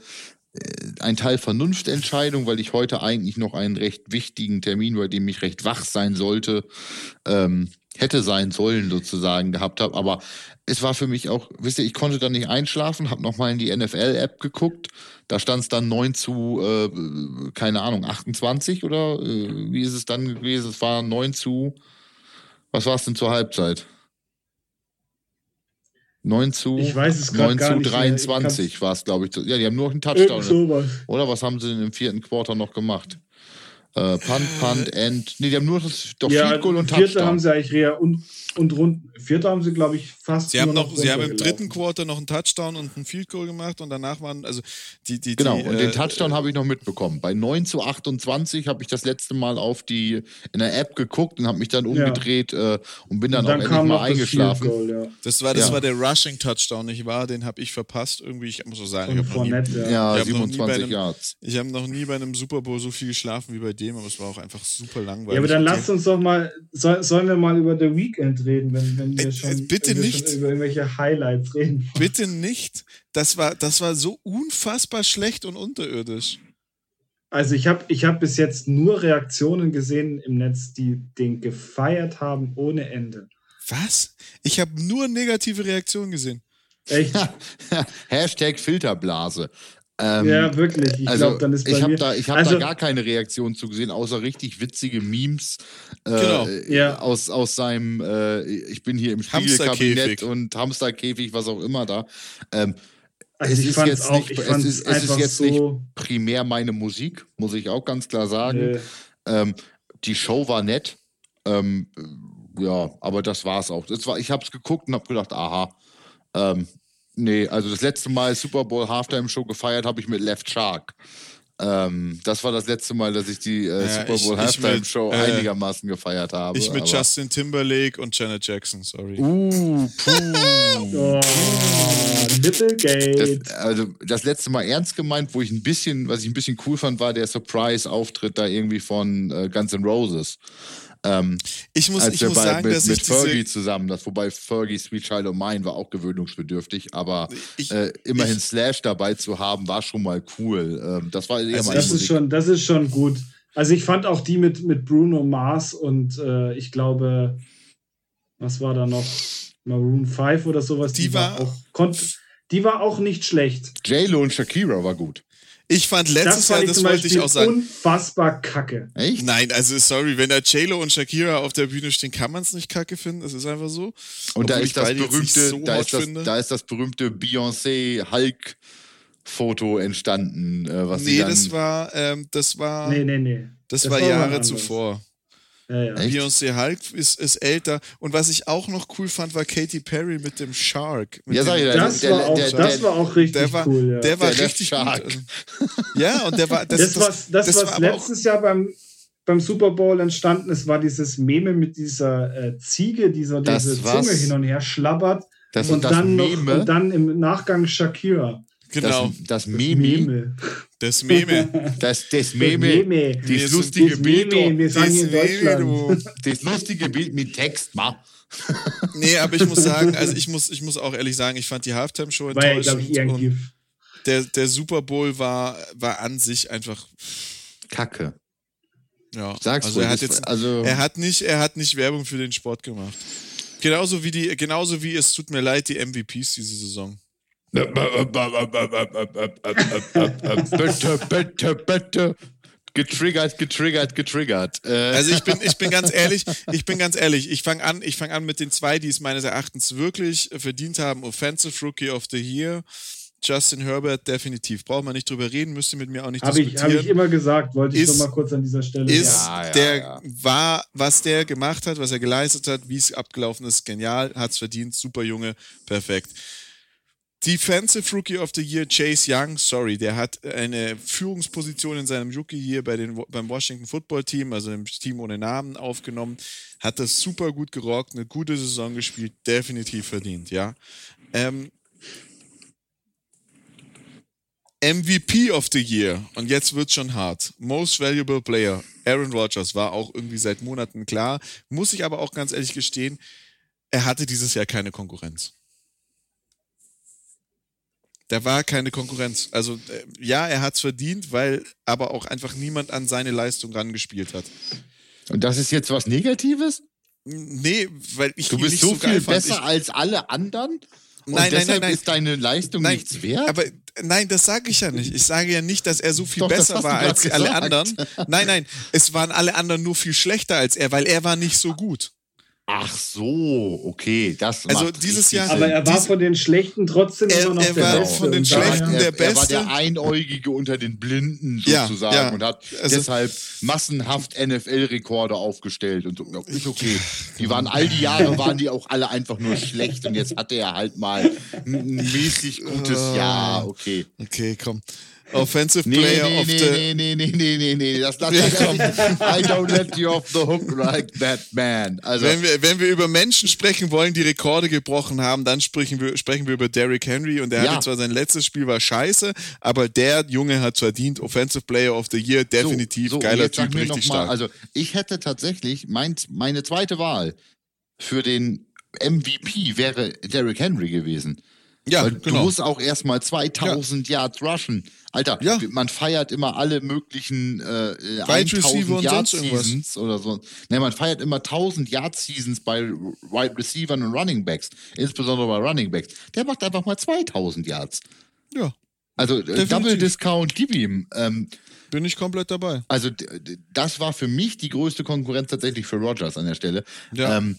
ein Teil Vernunftentscheidung, weil ich heute eigentlich noch einen recht wichtigen Termin, bei dem ich recht wach sein sollte, ähm, hätte sein sollen sozusagen gehabt habe. Aber es war für mich auch, wisst ihr, ich konnte dann nicht einschlafen, habe nochmal in die NFL-App geguckt. Da stand es dann 9 zu, äh, keine Ahnung, 28 oder äh, wie ist es dann gewesen? Es war 9 zu, was war es denn zur Halbzeit? 9 zu, Ich weiß es grad 9 gar zu nicht mehr. Ich 23 war es, glaube ich. Ja, die haben nur noch einen Touchdown. Oder was haben sie denn im vierten Quarter noch gemacht? Äh, Punt, Punt, End. Nee, die haben nur das doch Ja, Field Goal und vierte Touchdown. haben sie eigentlich rea und, und rund. Vierte haben sie, glaube ich, fast. Sie haben noch, sie haben im dritten Quarter noch einen Touchdown und einen Field Goal gemacht und danach waren, also die, die, Genau, die, und äh, den Touchdown habe ich noch mitbekommen. Bei 9 zu 28 habe ich das letzte Mal auf die in der App geguckt und habe mich dann umgedreht äh, und bin dann, Und dann auch endlich mal noch das eingeschlafen. Goal, ja. Das war, das Ja. war der Rushing Touchdown, nicht wahr? Den habe ich verpasst. Irgendwie, ich muss so sagen, ich habe noch, nie- ja. Ja, Ich hab noch nie bei 27 einem- Yards. ich hab noch nie bei einem Super Bowl so viel geschlafen wie bei dem, aber es war auch einfach super langweilig. Ja, aber dann lasst uns doch mal, soll, sollen wir mal über The Weekend reden, wenn, wenn wir Äh, schon, äh, bitte wenn wir nicht. schon über irgendwelche Highlights reden. Bitte nicht. Das war, das war so unfassbar schlecht und unterirdisch. Also ich habe ich hab bis jetzt nur Reaktionen gesehen im Netz, die den gefeiert haben ohne Ende. Was? Ich habe nur negative Reaktionen gesehen. Echt? [laughs] Hashtag Filterblase. Ähm, ja, wirklich. Ich also glaube, dann ist bei ich habe mir... da, ich hab also, da gar keine Reaktion zu gesehen, außer richtig witzige Memes äh, Genau. Ja. aus, aus seinem äh, Ich bin hier im Hamsterkäfig. Spiegelkabinett und Hamsterkäfig, was auch immer da. Ähm, also es ich ist fand's jetzt auch, nicht- ich es ist- es ist einfach jetzt nicht- so... primär meine Musik, muss ich auch ganz klar sagen. äh, Ähm, die Show war nett. Ähm, ja, aber das war's auch. Das war, ich habe es geguckt und habe gedacht, aha. Nee, also das letzte Mal Super Bowl Halftime Show gefeiert habe ich mit Left Shark. Ähm, das war das letzte Mal, dass ich die äh, Ja, Super Bowl ich Halftime Show äh, einigermaßen gefeiert habe. Ich mit aber- Justin Timberlake und Janet Jackson, sorry. Uh, puh. [laughs] Oh, Nipplegate. Das, also das letzte Mal ernst gemeint, wo ich ein bisschen, was ich ein bisschen cool fand, war der Surprise-Auftritt da irgendwie von äh, Guns N' Roses. Ähm, Ich muss, als ich muss bei, sagen, mit, dass mit ich Fergie diese, zusammen, das wobei Fergie Sweet Child of Mine war auch gewöhnungsbedürftig, aber Ich- äh, immerhin ich- Slash dabei zu haben, war schon mal cool. Ähm, das war eher Also Das ist Musik. schon, das ist schon gut. Also ich fand auch die mit, mit Bruno Mars und äh, ich glaube, was war da noch? Maroon 5 oder sowas. Die war- auch, konnt, die war auch nicht schlecht. J-Lo und Shakira war gut. Ich fand letztes das Jahr, fand ich das zum wollte Beispiel ich auch sagen. unfassbar kacke. Echt? Nein, also sorry, wenn da JLo und Shakira auf der Bühne stehen, kann man es nicht kacke finden. Das ist einfach so. Und da ist berühmte, so da, ist das, da ist das berühmte Beyoncé Hulk Foto entstanden, äh, was sie Nee, dann, das war, ähm, das war, Nee, nee, nee. das, das war war Jahre zuvor. Ja, ja. Beyoncé Hulk ist, ist älter. Und was ich auch noch cool fand, war Katy Perry mit dem Shark. Mit Ja, sag ich Das, der- war, auch, der- das war auch richtig der war, cool. Ja. der war Der richtig Shark. gut. [laughs] Ja, und der war, das, das, das, was, das, das was letztes Jahr beim, beim Super Bowl entstanden ist, war dieses Meme mit dieser äh, Ziege, die so diese? Zunge hin und her schlabbert. das, und, das dann noch, Meme, und dann im Nachgang Shakira. Genau, das, das Meme, das Meme. das, das Das Meme, Meme. das Das lustige Bild, Meme, wir sagen hier in Das Meme, das lustige Bild mit Text, ma. [laughs] Nee, aber ich muss sagen, also ich muss, ich muss auch ehrlich sagen, ich fand die Halftime-Show War ja, enttäuschend. ich, eher der, der Super Bowl war, war an sich einfach, Kacke. ja. Sagst also du, er hat das- jetzt, also er hat nicht, er hat nicht Werbung für den Sport gemacht. Genauso wie die, genauso wie es tut mir leid, die MVPs diese Saison. Bitte, bitte, bitte. Getriggert, getriggert, getriggert. Äh, Also ich bin, ich bin ganz ehrlich, ich bin ganz ehrlich, ich fange an, ich fange an mit den zwei, die es meines Erachtens wirklich verdient haben. Offensive Rookie of the Year. Justin Herbert definitiv. Braucht man nicht drüber reden, müsst ihr mit mir auch nicht Habe ich, hab diskutieren. ich immer gesagt, wollte ich Ist- nur mal kurz an dieser Stelle ist sagen. Ja, ja, der ja. war, was der gemacht hat, was er geleistet hat, wie es abgelaufen ist, genial, hat's verdient, super Junge, perfekt. Defensive Rookie of the Year, Chase Young, sorry, der hat eine Führungsposition in seinem Rookie Year bei den, beim Washington Football Team, also dem Team ohne Namen, aufgenommen, hat das super gut gerockt, eine gute Saison gespielt, definitiv verdient, ja. Ähm, MVP of the Year. Und jetzt wird schon hart. Most Valuable Player. Aaron Rodgers war auch irgendwie seit Monaten klar. Muss ich aber auch ganz ehrlich gestehen, er hatte dieses Jahr keine Konkurrenz. Da war keine Konkurrenz. Also äh, ja, er hat es verdient, weil aber auch einfach niemand an seine Leistung rangespielt hat. Und das ist jetzt was Negatives? Nee, weil ich Du bist nicht so, so, viel besser Ich, als alle anderen? Und Nein, nein, deshalb nein, nein. ist deine Leistung Nein, nichts wert? Aber nein, das sage ich ja nicht. Ich sage ja nicht, dass er so viel Doch, besser war als alle gesagt. anderen. Nein, nein, es waren alle anderen nur viel schlechter als er, weil er war nicht so gut. Ach so, okay. Das Also macht dieses Jahr- Sinn. Aber er war von den Schlechten trotzdem Er- immer noch er der war Beste. von den Schlechten der er, er war Beste. der Einäugige unter den Blinden Ja, sozusagen ja. und hat Also- deshalb massenhaft NFL-Rekorde aufgestellt und so. Ja, ist okay. Die waren all die Jahre waren die auch alle einfach nur schlecht und jetzt hatte er halt mal ein, ein mäßig gutes Ah. Jahr. Okay. Okay, komm. Offensive Nee, Player nee, of nee, the. nee, nee, nee, nee, nee, nee, das lass [laughs] Ja, das komm. I don't let you off the hook like that man. Also Wenn wir, wenn wir über Menschen sprechen wollen, die Rekorde gebrochen haben, dann sprechen wir, sprechen wir über Derrick Henry und der Ja. hatte zwar sein letztes Spiel war scheiße, aber der Junge hat verdient Offensive Player of the Year, definitiv So, so, geiler Typ, richtig mal, stark. Also ich hätte tatsächlich, mein, meine zweite Wahl für den MVP wäre Derrick Henry gewesen. Ja, Weil genau. du musst auch erstmal 2000 Yards rushen. Alter, Ja. man feiert immer alle möglichen äh, äh, Wide Receiver 1000 und Yard. Seasons oder so. Ne, man feiert immer 1000 Yard Seasons bei Wide Receivern und Running Backs, insbesondere bei Running Backs. Der macht einfach mal 2000 Yards. ja, Also äh, Double Discount, gib ihm. Ähm, bin ich komplett dabei. also das war für mich die größte Konkurrenz tatsächlich für Rogers an der Stelle. Ja. Ähm,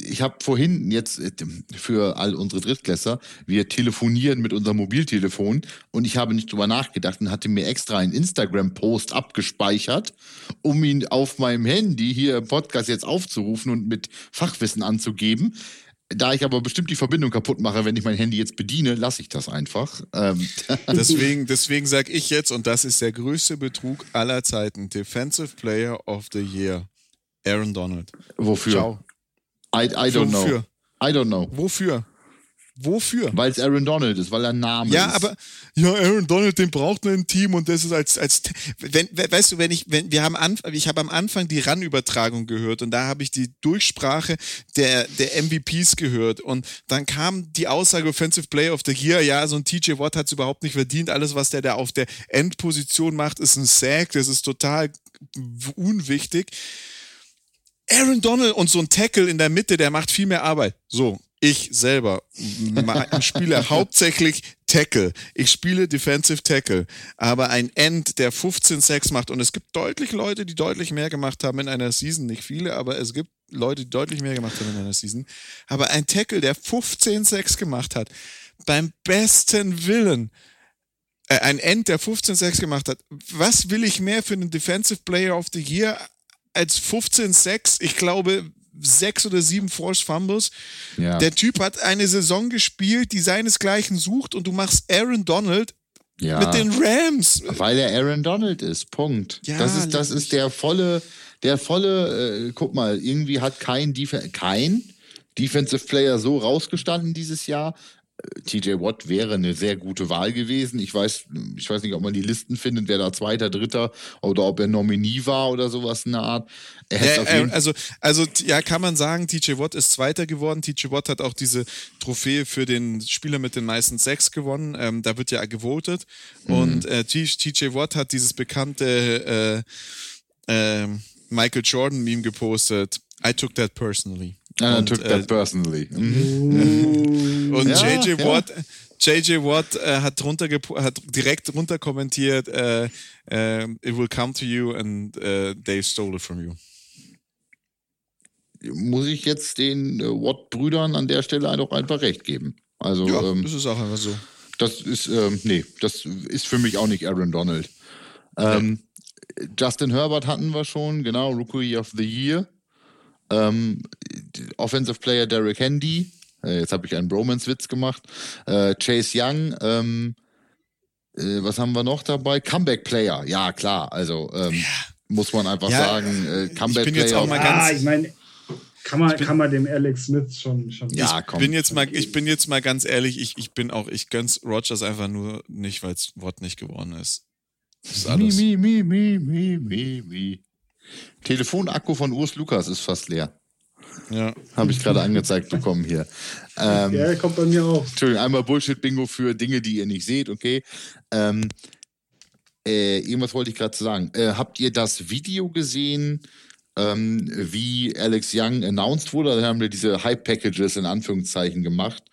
ich habe vorhin jetzt äh, für all unsere Drittklässler, wir telefonieren mit unserem Mobiltelefon und ich habe nicht drüber nachgedacht und hatte mir extra einen Instagram-Post abgespeichert, um ihn auf meinem Handy hier im Podcast jetzt aufzurufen und mit Fachwissen anzugeben. da ich aber bestimmt die Verbindung kaputt mache, wenn ich mein Handy jetzt bediene, lasse ich das einfach. Ähm, [laughs] deswegen deswegen sage ich jetzt, und das ist der größte Betrug aller Zeiten, Defensive Player of the Year, Aaron Donald. Wofür? Ciao. I, I don't Wofür? know. I don't know. Wofür? Wofür? Weil es Aaron Donald ist, weil er ein Name ja, ist. Ja, aber ja, Aaron Donald, den braucht man im Team und das ist als als wenn weißt du, wenn ich wenn wir haben an, ich habe am Anfang die Run Übertragung gehört und da habe ich die Durchsprache der der MVPs gehört und dann kam die Aussage Offensive Player of the Year, ja, so ein TJ Watt hat es überhaupt nicht verdient, alles was der da auf der Endposition macht, ist ein Sack, das ist total unwichtig. Aaron Donald und so ein Tackle in der Mitte, der macht viel mehr Arbeit. So, ich selber spiele [laughs] hauptsächlich Tackle. Ich spiele Defensive Tackle. Aber ein End, der 15 Sacks macht, und es gibt deutlich Leute, die deutlich mehr gemacht haben in einer Season. Nicht viele, aber es gibt Leute, die deutlich mehr gemacht haben in einer Season. Aber ein Tackle, der 15 Sacks gemacht hat, beim besten Willen, äh, ein End, der 15 Sacks gemacht hat. Was will ich mehr für einen Defensive Player of the Year als 15 Sacks? Ich glaube, sechs oder sieben Forced Fumbles. Ja. Der Typ hat eine Saison gespielt, die seinesgleichen sucht und du machst Aaron Donald ja. mit den Rams. Weil er Aaron Donald ist. Punkt. Ja, das ist, das ist der volle, der volle, äh, guck mal, irgendwie hat kein, Def kein Defensive Player so rausgestanden dieses Jahr. TJ Watt wäre eine sehr gute Wahl gewesen. Ich weiß, ich weiß nicht, ob man die Listen findet, wer da Zweiter, Dritter oder ob er Nominee war oder sowas in der Art. Ja, äh, also, also, ja, kann man sagen, TJ Watt ist Zweiter geworden. TJ Watt hat auch diese Trophäe für den Spieler mit den meisten Sechs gewonnen. Ähm, da wird ja gewotet. Mhm. Und äh, TJ Watt hat dieses bekannte äh, äh, Michael Jordan-Meme gepostet. I took that personally. I und, took that äh, personally. Mhm. und ja, JJ ja. Watt, JJ Watt äh, hat, drunter hat direkt runter kommentiert, äh, äh, it will come to you and uh, they stole it from you. Muss ich jetzt den äh, Watt-Brüdern an der Stelle doch einfach recht geben. Also, ja, ähm, das ist auch einfach so. Das ist, ähm, nee, das ist für mich auch nicht Aaron Donald. Ähm, ja. Justin Herbert hatten wir schon, genau, Rookie of the Year. Ähm, Offensive Player Derek Handy, äh, jetzt habe ich einen Bromance-Witz gemacht. Äh, Chase Young, ähm, äh, was haben wir noch dabei? Comeback Player, ja klar, also ähm, ja. muss man einfach ja, sagen, äh, Comeback ich bin Jetzt auch mal ganz, ah, ich meine, kann man, bin, kann man dem Alex Smith schon, schon ja, komm. Bin jetzt mal, ich bin jetzt mal ganz ehrlich, ich, ich bin auch, ich gönn's Rogers einfach nur nicht, weil es Wort nicht geworden ist. Das ist alles. Mi, mi, mi, mi, mi, mi. Telefonakku von Urs Lukas ist fast leer. Ja. Habe ich gerade angezeigt bekommen hier. Ähm, ja, kommt bei mir auch. Entschuldigung, einmal Bullshit-Bingo für Dinge, die ihr nicht seht, okay. Ähm, äh, irgendwas wollte ich gerade sagen. Äh, habt ihr das Video gesehen, ähm, wie Alex Young announced wurde? Da haben wir diese Hype-Packages in Anführungszeichen gemacht.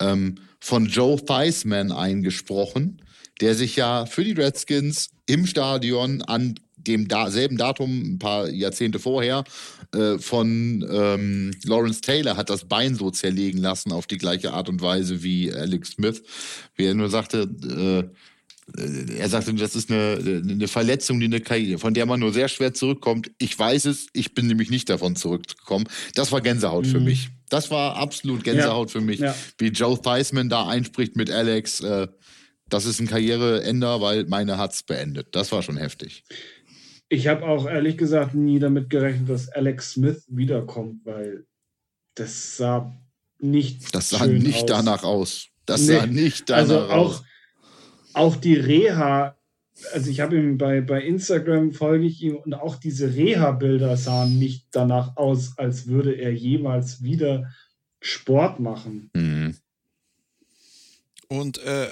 Ähm, von Joe Theismann eingesprochen, der sich ja für die Redskins im Stadion an dem da selben Datum, ein paar Jahrzehnte vorher, äh, von ähm, Lawrence Taylor hat das Bein so zerlegen lassen auf die gleiche Art und Weise wie Alex Smith, wie er nur sagte, äh, er sagte, das ist eine, eine Verletzung, die eine Karriere, von der man nur sehr schwer zurückkommt. Ich weiß es, ich bin nämlich nicht davon zurückgekommen. Das war Gänsehaut mhm. für mich. Das war absolut Gänsehaut ja. für mich, ja. wie Joe Theismann da einspricht mit Alex. Äh, das ist ein Karriereender, weil meine hat's beendet. Das war schon heftig. Ich habe auch ehrlich gesagt nie damit gerechnet, dass Alex Smith wiederkommt, weil das sah nicht. Das sah nicht aus. danach aus. Das nee. sah nicht danach also auch, aus. Auch die Reha, also ich habe ihm bei, bei Instagram folge ich ihm und auch diese Reha-Bilder sahen nicht danach aus, als würde er jemals wieder Sport machen. Mhm. Und äh,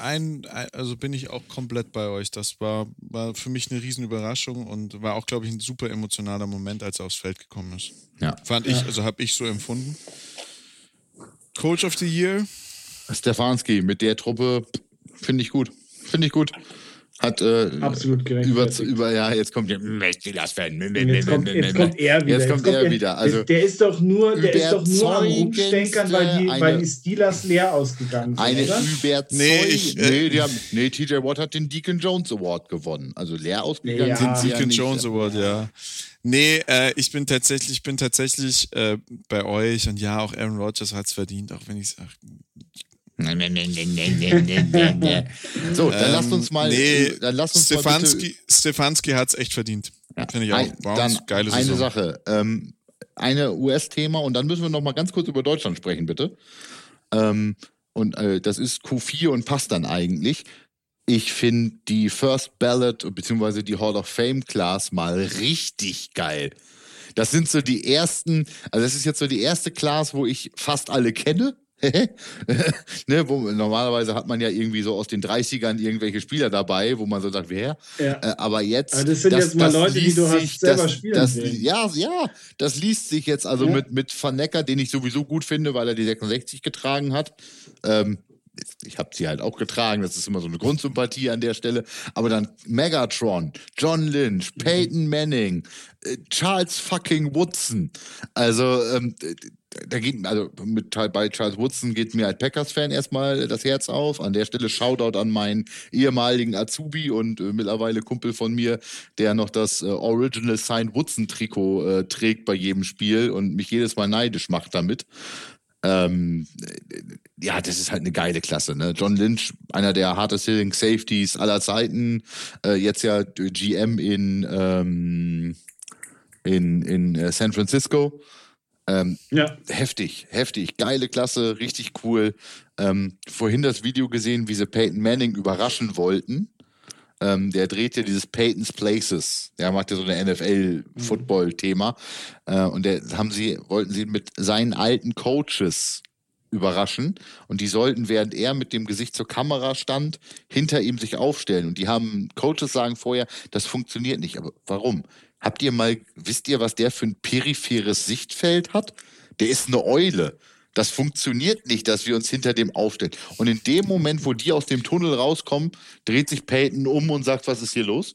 ein, also bin ich auch komplett bei euch. Das war, war für mich eine Riesenüberraschung und war auch, glaube ich, ein super emotionaler Moment, als er aufs Feld gekommen ist. Ja. Fand ich, also habe ich so empfunden. Coach of the Year. Stefanski mit der Truppe finde ich gut. Finde ich gut. Hat äh, absolut über, über ja jetzt kommt der Steelers-Fan. Jetzt, kommt, jetzt kommt er wieder. Jetzt kommt, jetzt er wieder. Also der ist doch nur, der ist doch nur am Rumstenkern, weil die, weil die Steelers leer ausgegangen sind. Eine Überzeug nee, ich, äh, nee, die haben, nee, TJ Watt hat den Deacon Jones Award gewonnen. Also leer ausgegangen ja. sind sie. Deacon ja Jones Award, ja. Nee, äh, ich bin tatsächlich, ich bin tatsächlich äh, bei euch und ja, auch Aaron Rodgers hat es verdient, auch wenn ich sage. [laughs] so, dann ähm, lasst uns mal. Nee, dann lasst uns Stefanski, mal Stefanski hat es echt verdient. Ja. Finde ich auch. Ein, dann geile Saison. Eine Sache. Ähm, eine US-Thema und dann müssen wir noch mal ganz kurz über Deutschland sprechen, bitte. Ähm, und äh, das ist Q4 und passt dann eigentlich. Ich finde die First Ballot bzw. die Hall of Fame Class mal richtig geil. Das sind so die ersten, also das ist jetzt so die erste Class, wo ich fast alle kenne. [laughs] ne, wo, normalerweise hat man ja irgendwie so aus den 30ern irgendwelche Spieler dabei, wo man so sagt, wer? Ja. Äh, aber jetzt. Aber das sind das, jetzt mal Leute, die du sich, hast selber das, spielen das, sehen. Ja, ja, das liest sich jetzt also ja. mit, mit Van Necker, den ich sowieso gut finde, weil er die 66 getragen hat. Ähm, ich habe sie halt auch getragen, das ist immer so eine Grundsympathie an der Stelle. Aber dann Megatron, John Lynch, Peyton Manning, äh, Charles fucking Woodson. Also, ähm, da geht, also mit, bei Charles Woodson geht mir als Packers-Fan erstmal das Herz auf. An der Stelle Shoutout an meinen ehemaligen Azubi und äh, mittlerweile Kumpel von mir, der noch das äh, Original Signed Woodson-Trikot äh, trägt bei jedem Spiel und mich jedes Mal neidisch macht damit. Ähm, ja, das ist halt eine geile Klasse. Ne? John Lynch, einer der hardest hitting Safeties aller Zeiten, äh, jetzt ja GM in, ähm, in, in äh, San Francisco. Ähm, ja. Heftig, heftig, geile Klasse, richtig cool. Ähm, vorhin das Video gesehen, wie sie Peyton Manning überraschen wollten. Ähm, der dreht ja dieses Peyton's Places. Der macht ja so eine NFL-Football-Thema. Äh, und der haben sie, wollten sie mit seinen alten Coaches überraschen. Und die sollten, während er mit dem Gesicht zur Kamera stand, hinter ihm sich aufstellen. Und die haben, Coaches sagen vorher, das funktioniert nicht. Aber warum? Habt ihr mal, wisst ihr, was der für ein peripheres Sichtfeld hat? Der ist eine Eule. Das funktioniert nicht, dass wir uns hinter dem aufstellen. Und in dem Moment, wo die aus dem Tunnel rauskommen, dreht sich Peyton um und sagt, was ist hier los?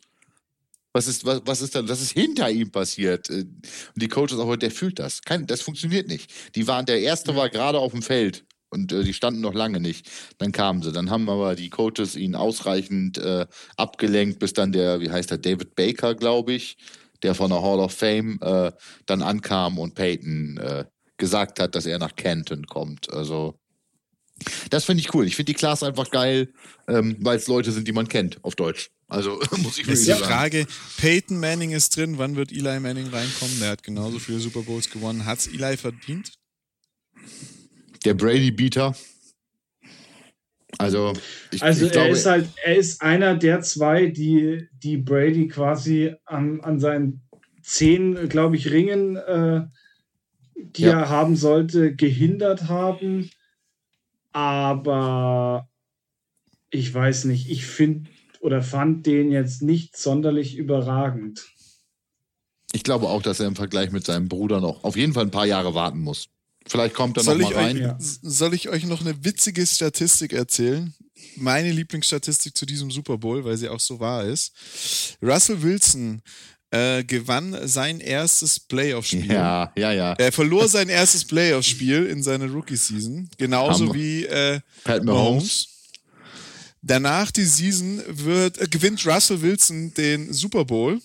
Was ist, was, was ist da, das ist hinter ihm passiert. Äh, und die Coaches auch, der fühlt das. Kein, das funktioniert nicht. Die waren, der erste war gerade auf dem Feld und äh, die standen noch lange nicht. Dann kamen sie. Dann haben aber die Coaches ihn ausreichend äh, abgelenkt, bis dann der, wie heißt der, David Baker, glaube ich, der von der Hall of Fame äh, dann ankam und Peyton äh, gesagt hat, dass er nach Canton kommt. Also das finde ich cool. Ich finde die Class einfach geil, ähm, weil es Leute sind, die man kennt auf Deutsch. Also [laughs] muss ich wirklich sagen. Die Frage, Peyton Manning ist drin, wann wird Eli Manning reinkommen? Der hat genauso viele Super Bowls gewonnen. Hat es Eli verdient? Der Brady-Beater. Also, ich, also ich er glaube, ist halt, er ist einer der zwei, die, die Brady quasi an, an seinen zehn, glaube ich, Ringen, äh, die ja. er haben sollte, gehindert haben. Aber ich weiß nicht, ich finde oder fand den jetzt nicht sonderlich überragend. Ich glaube auch, dass er im Vergleich mit seinem Bruder noch auf jeden Fall ein paar Jahre warten muss. Vielleicht kommt er soll noch mal rein. Euch, ja. Soll ich euch noch eine witzige Statistik erzählen? Meine Lieblingsstatistik zu diesem Super Bowl, weil sie auch so wahr ist. Russell Wilson äh, gewann sein erstes Playoff-Spiel. Ja, ja, ja. Er verlor sein erstes Playoff-Spiel in seiner Rookie-Season, genauso Hammer. wie äh, Pat Mahomes. Danach die Season wird, äh, gewinnt Russell Wilson den Super Bowl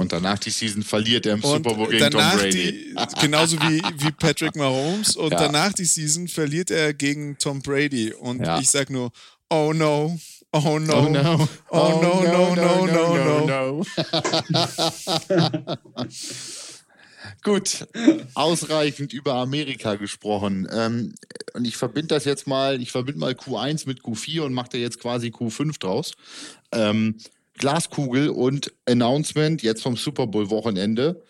und danach die Season verliert er im und Super Bowl gegen Tom Brady. Die, genauso wie, wie Patrick Mahomes. Und ja. danach die Season verliert er gegen Tom Brady. Und ja. ich sag nur, oh no, oh no, oh no, oh, oh no, no, no, no, no, no. [laughs] Gut, ausreichend über Amerika gesprochen. Ähm, und ich verbinde das jetzt mal, ich verbinde mal Q1 mit Q4 und mache da jetzt quasi Q5 draus. Ähm, Glaskugel und Announcement jetzt vom Super Bowl Wochenende.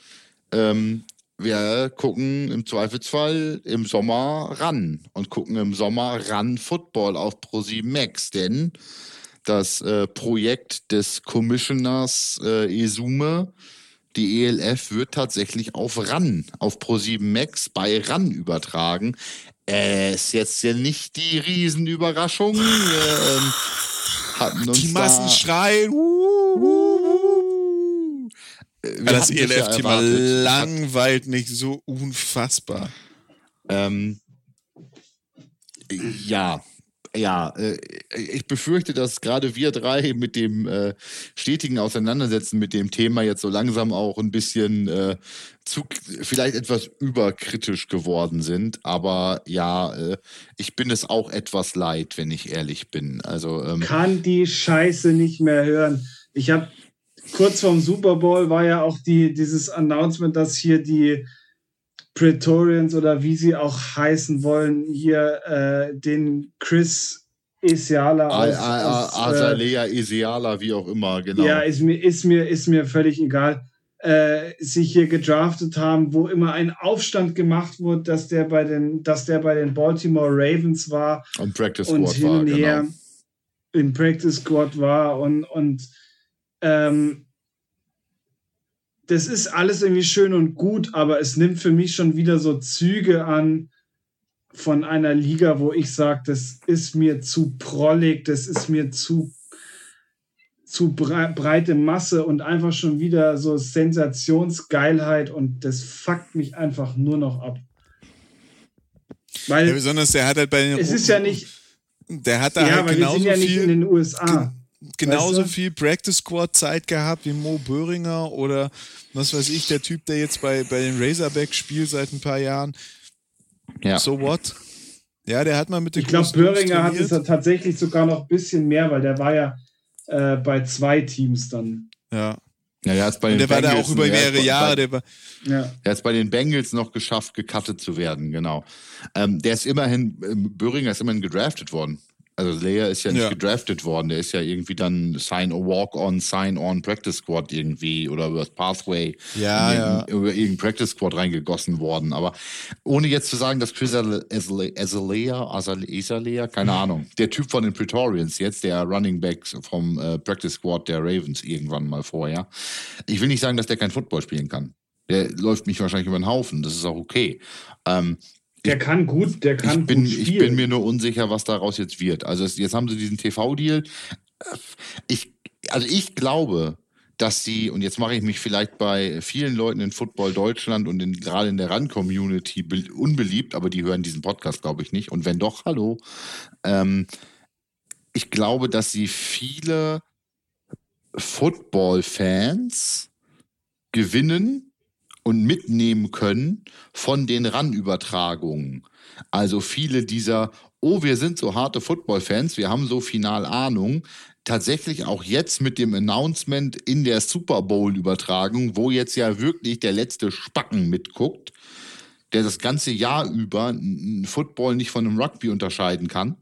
Ähm, wir gucken im Zweifelsfall im Sommer ran und gucken im Sommer ran Football auf Pro7 Max, denn das äh, Projekt des Commissioners äh, Esume, die ELF, wird tatsächlich auf RAN, auf Pro7 Max bei RAN übertragen. Äh, ist jetzt ja nicht die Riesenüberraschung. Wir, ähm, hatten uns Die Massen schreien. Uh, uh, uh. Das ELF-Thema langweilt nicht so unfassbar. Ähm, ja, ja, äh, ich befürchte, dass gerade wir drei mit dem äh, stetigen Auseinandersetzen mit dem Thema jetzt so langsam auch ein bisschen äh, zu, vielleicht etwas überkritisch geworden sind. Aber ja, äh, ich bin es auch etwas leid, wenn ich ehrlich bin. Also ähm, kann die Scheiße nicht mehr hören. Ich habe kurz vorm Super Bowl war ja auch die, dieses Announcement, dass hier die Praetorians oder wie sie auch heißen wollen, hier äh, den Chris Isiala aus, aus Azalea äh, Isiala, wie auch immer, genau. Ja, ist mir, ist mir, ist mir völlig egal. Äh, sich hier gedraftet haben, wo immer ein Aufstand gemacht wurde, dass der bei den, dass der bei den Baltimore Ravens war und Practice Squad und hin und her genau. in Practice Squad war und, und ähm, das ist alles irgendwie schön und gut, aber es nimmt für mich schon wieder so Züge an von einer Liga, wo ich sage, das ist mir zu prollig, das ist mir zu, zu breite Masse und einfach schon wieder so Sensationsgeilheit und das fuckt mich einfach nur noch ab. Weil ja, besonders der hat halt bei den Es ist ja nicht. Der hat da ja, halt genauso ja viel in den USA genauso weißt du? viel Practice Squad Zeit gehabt wie Mo Böhringer oder was weiß ich, der Typ, der jetzt bei, bei den Razorbacks spielt seit ein paar Jahren. Ja. So what? Ja, der hat mal mit den Ich glaube, Böhringer hat es tatsächlich sogar noch ein bisschen mehr, weil der war ja äh, bei zwei Teams dann. Ja. Ja, der, bei den der Bengals, war da auch über mehrere Jahre. Der, war, ja. der hat es bei den Bengals noch geschafft, gecuttet zu werden, genau. Ähm, der ist immerhin, ähm, Böhringer ist immerhin gedraftet worden. Also Leia ist ja nicht ja. gedraftet worden, der ist ja irgendwie dann Sign Walk on, Sign on Practice Squad irgendwie oder über das Pathway ja, ja. über irgendein Practice Squad reingegossen worden. Aber ohne jetzt zu sagen, dass Chris Azalea, Azalea, keine Ahnung, der Typ von den Praetorians jetzt, der Running Back vom äh, Practice Squad der Ravens irgendwann mal vorher. Ich will nicht sagen, dass der kein Football spielen kann. Der läuft mich wahrscheinlich über den Haufen, das ist auch okay. Ähm, der kann gut, der kann ich bin, gut spielen. Ich bin mir nur unsicher, was daraus jetzt wird. Also jetzt haben sie diesen TV-Deal. Ich, also ich glaube, dass sie, und jetzt mache ich mich vielleicht bei vielen Leuten in Football Deutschland und in, gerade in der Run-Community unbeliebt, aber die hören diesen Podcast, glaube ich, nicht. Und wenn doch, hallo. Ähm, ich glaube, dass sie viele Football-Fans gewinnen und mitnehmen können von den RAN-Übertragungen. Also viele dieser, oh, wir sind so harte Football-Fans, wir haben so final Ahnung, tatsächlich auch jetzt mit dem Announcement in der Super Bowl-Übertragung, wo jetzt ja wirklich der letzte Spacken mitguckt, der das ganze Jahr über Football nicht von einem Rugby unterscheiden kann.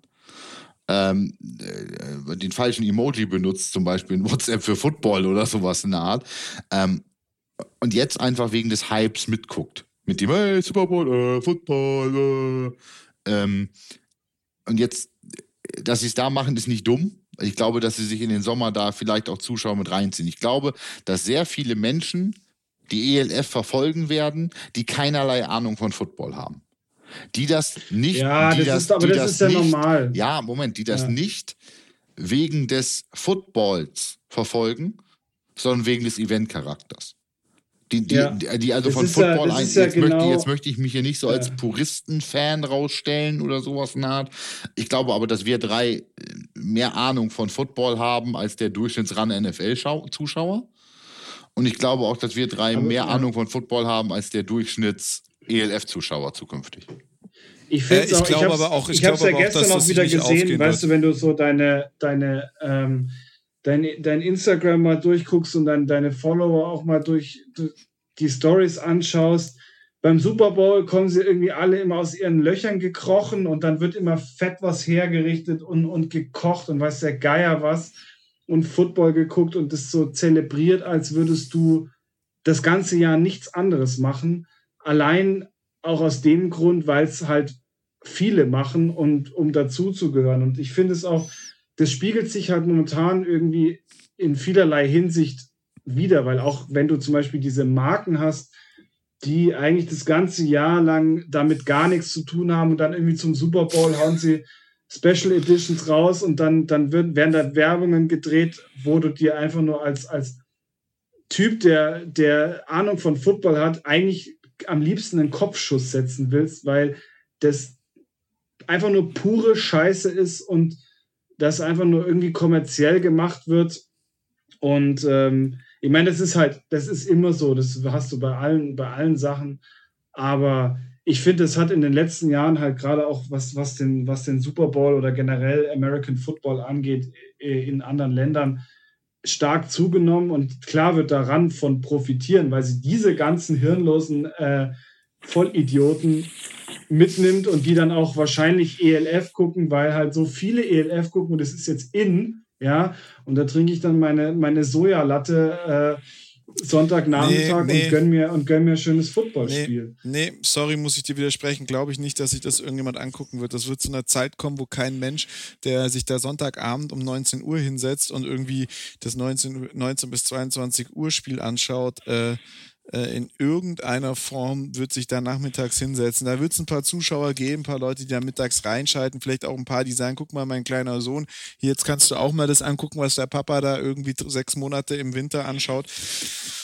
Ähm, äh, den falschen Emoji benutzt, zum Beispiel in WhatsApp für Football oder sowas in der Art. Ähm, und jetzt einfach wegen des Hypes mitguckt. Mit dem, hey, Super Bowl, äh, Football, äh. Ähm, und jetzt, dass sie es da machen, ist nicht dumm. Ich glaube, dass sie sich in den Sommer da vielleicht auch Zuschauer mit reinziehen. Ich glaube, dass sehr viele Menschen die ELF verfolgen werden, die keinerlei Ahnung von Football haben. Die das nicht. Ja, das, das, ist, aber das, das ist ja nicht, normal. Ja, Moment, die das ja. nicht wegen des Footballs verfolgen, sondern wegen des Eventcharakters. Die, die, ja. die also das von Football ja, ein, ja jetzt, genau möchte, jetzt möchte ich mich hier nicht so als Puristenfan rausstellen oder sowas in Art. Ich glaube aber, dass wir drei äh, mehr Ahnung von Football haben als der Durchschnittsran NFL-Zuschauer. Und ich glaube auch, dass wir drei aber, mehr Ahnung von Football haben als der Durchschnitts-ELF-Zuschauer zukünftig. Ich, äh, ich glaube aber auch, ich, ich habe es ja gestern auch wieder gesehen, weißt du, wenn du so deine, deine ähm, dein, dein Instagram mal durchguckst und dann deine Follower auch mal durch, durch die Stories anschaust. Beim Super Bowl kommen sie irgendwie alle immer aus ihren Löchern gekrochen und dann wird immer fett was hergerichtet und, und gekocht und weiß der Geier was und Football geguckt und das so zelebriert, als würdest du das ganze Jahr nichts anderes machen. Allein auch aus dem Grund, weil es halt viele machen und um dazuzugehören. Und ich finde es auch das spiegelt sich halt momentan irgendwie in vielerlei Hinsicht wieder, weil auch wenn du zum Beispiel diese Marken hast, die eigentlich das ganze Jahr lang damit gar nichts zu tun haben und dann irgendwie zum Super Bowl hauen sie Special Editions raus und dann, dann wird, werden da Werbungen gedreht, wo du dir einfach nur als, als Typ, der, der Ahnung von Football hat, eigentlich am liebsten einen Kopfschuss setzen willst, weil das einfach nur pure Scheiße ist und das einfach nur irgendwie kommerziell gemacht wird. Und ähm, ich meine, das ist halt, das ist immer so, das hast du bei allen, bei allen Sachen. Aber ich finde, es hat in den letzten Jahren halt gerade auch, was, was, den, was den Super Bowl oder generell American Football angeht, äh, in anderen Ländern stark zugenommen. Und klar wird daran von profitieren, weil sie diese ganzen hirnlosen äh, Vollidioten mitnimmt und die dann auch wahrscheinlich ELF gucken, weil halt so viele ELF gucken und es ist jetzt in, ja, und da trinke ich dann meine, meine Sojalatte äh, Sonntagnachmittag nee, nee. und gönn mir und gönn mir ein schönes Footballspiel. Nee, nee, sorry, muss ich dir widersprechen. Glaube ich nicht, dass sich das irgendjemand angucken wird. Das wird zu einer Zeit kommen, wo kein Mensch, der sich da Sonntagabend um 19 Uhr hinsetzt und irgendwie das 19, 19 bis 22 Uhr Spiel anschaut, äh, in irgendeiner Form wird sich da nachmittags hinsetzen. Da wird es ein paar Zuschauer geben, ein paar Leute, die da mittags reinschalten, vielleicht auch ein paar, die sagen, guck mal, mein kleiner Sohn, jetzt kannst du auch mal das angucken, was der Papa da irgendwie sechs Monate im Winter anschaut.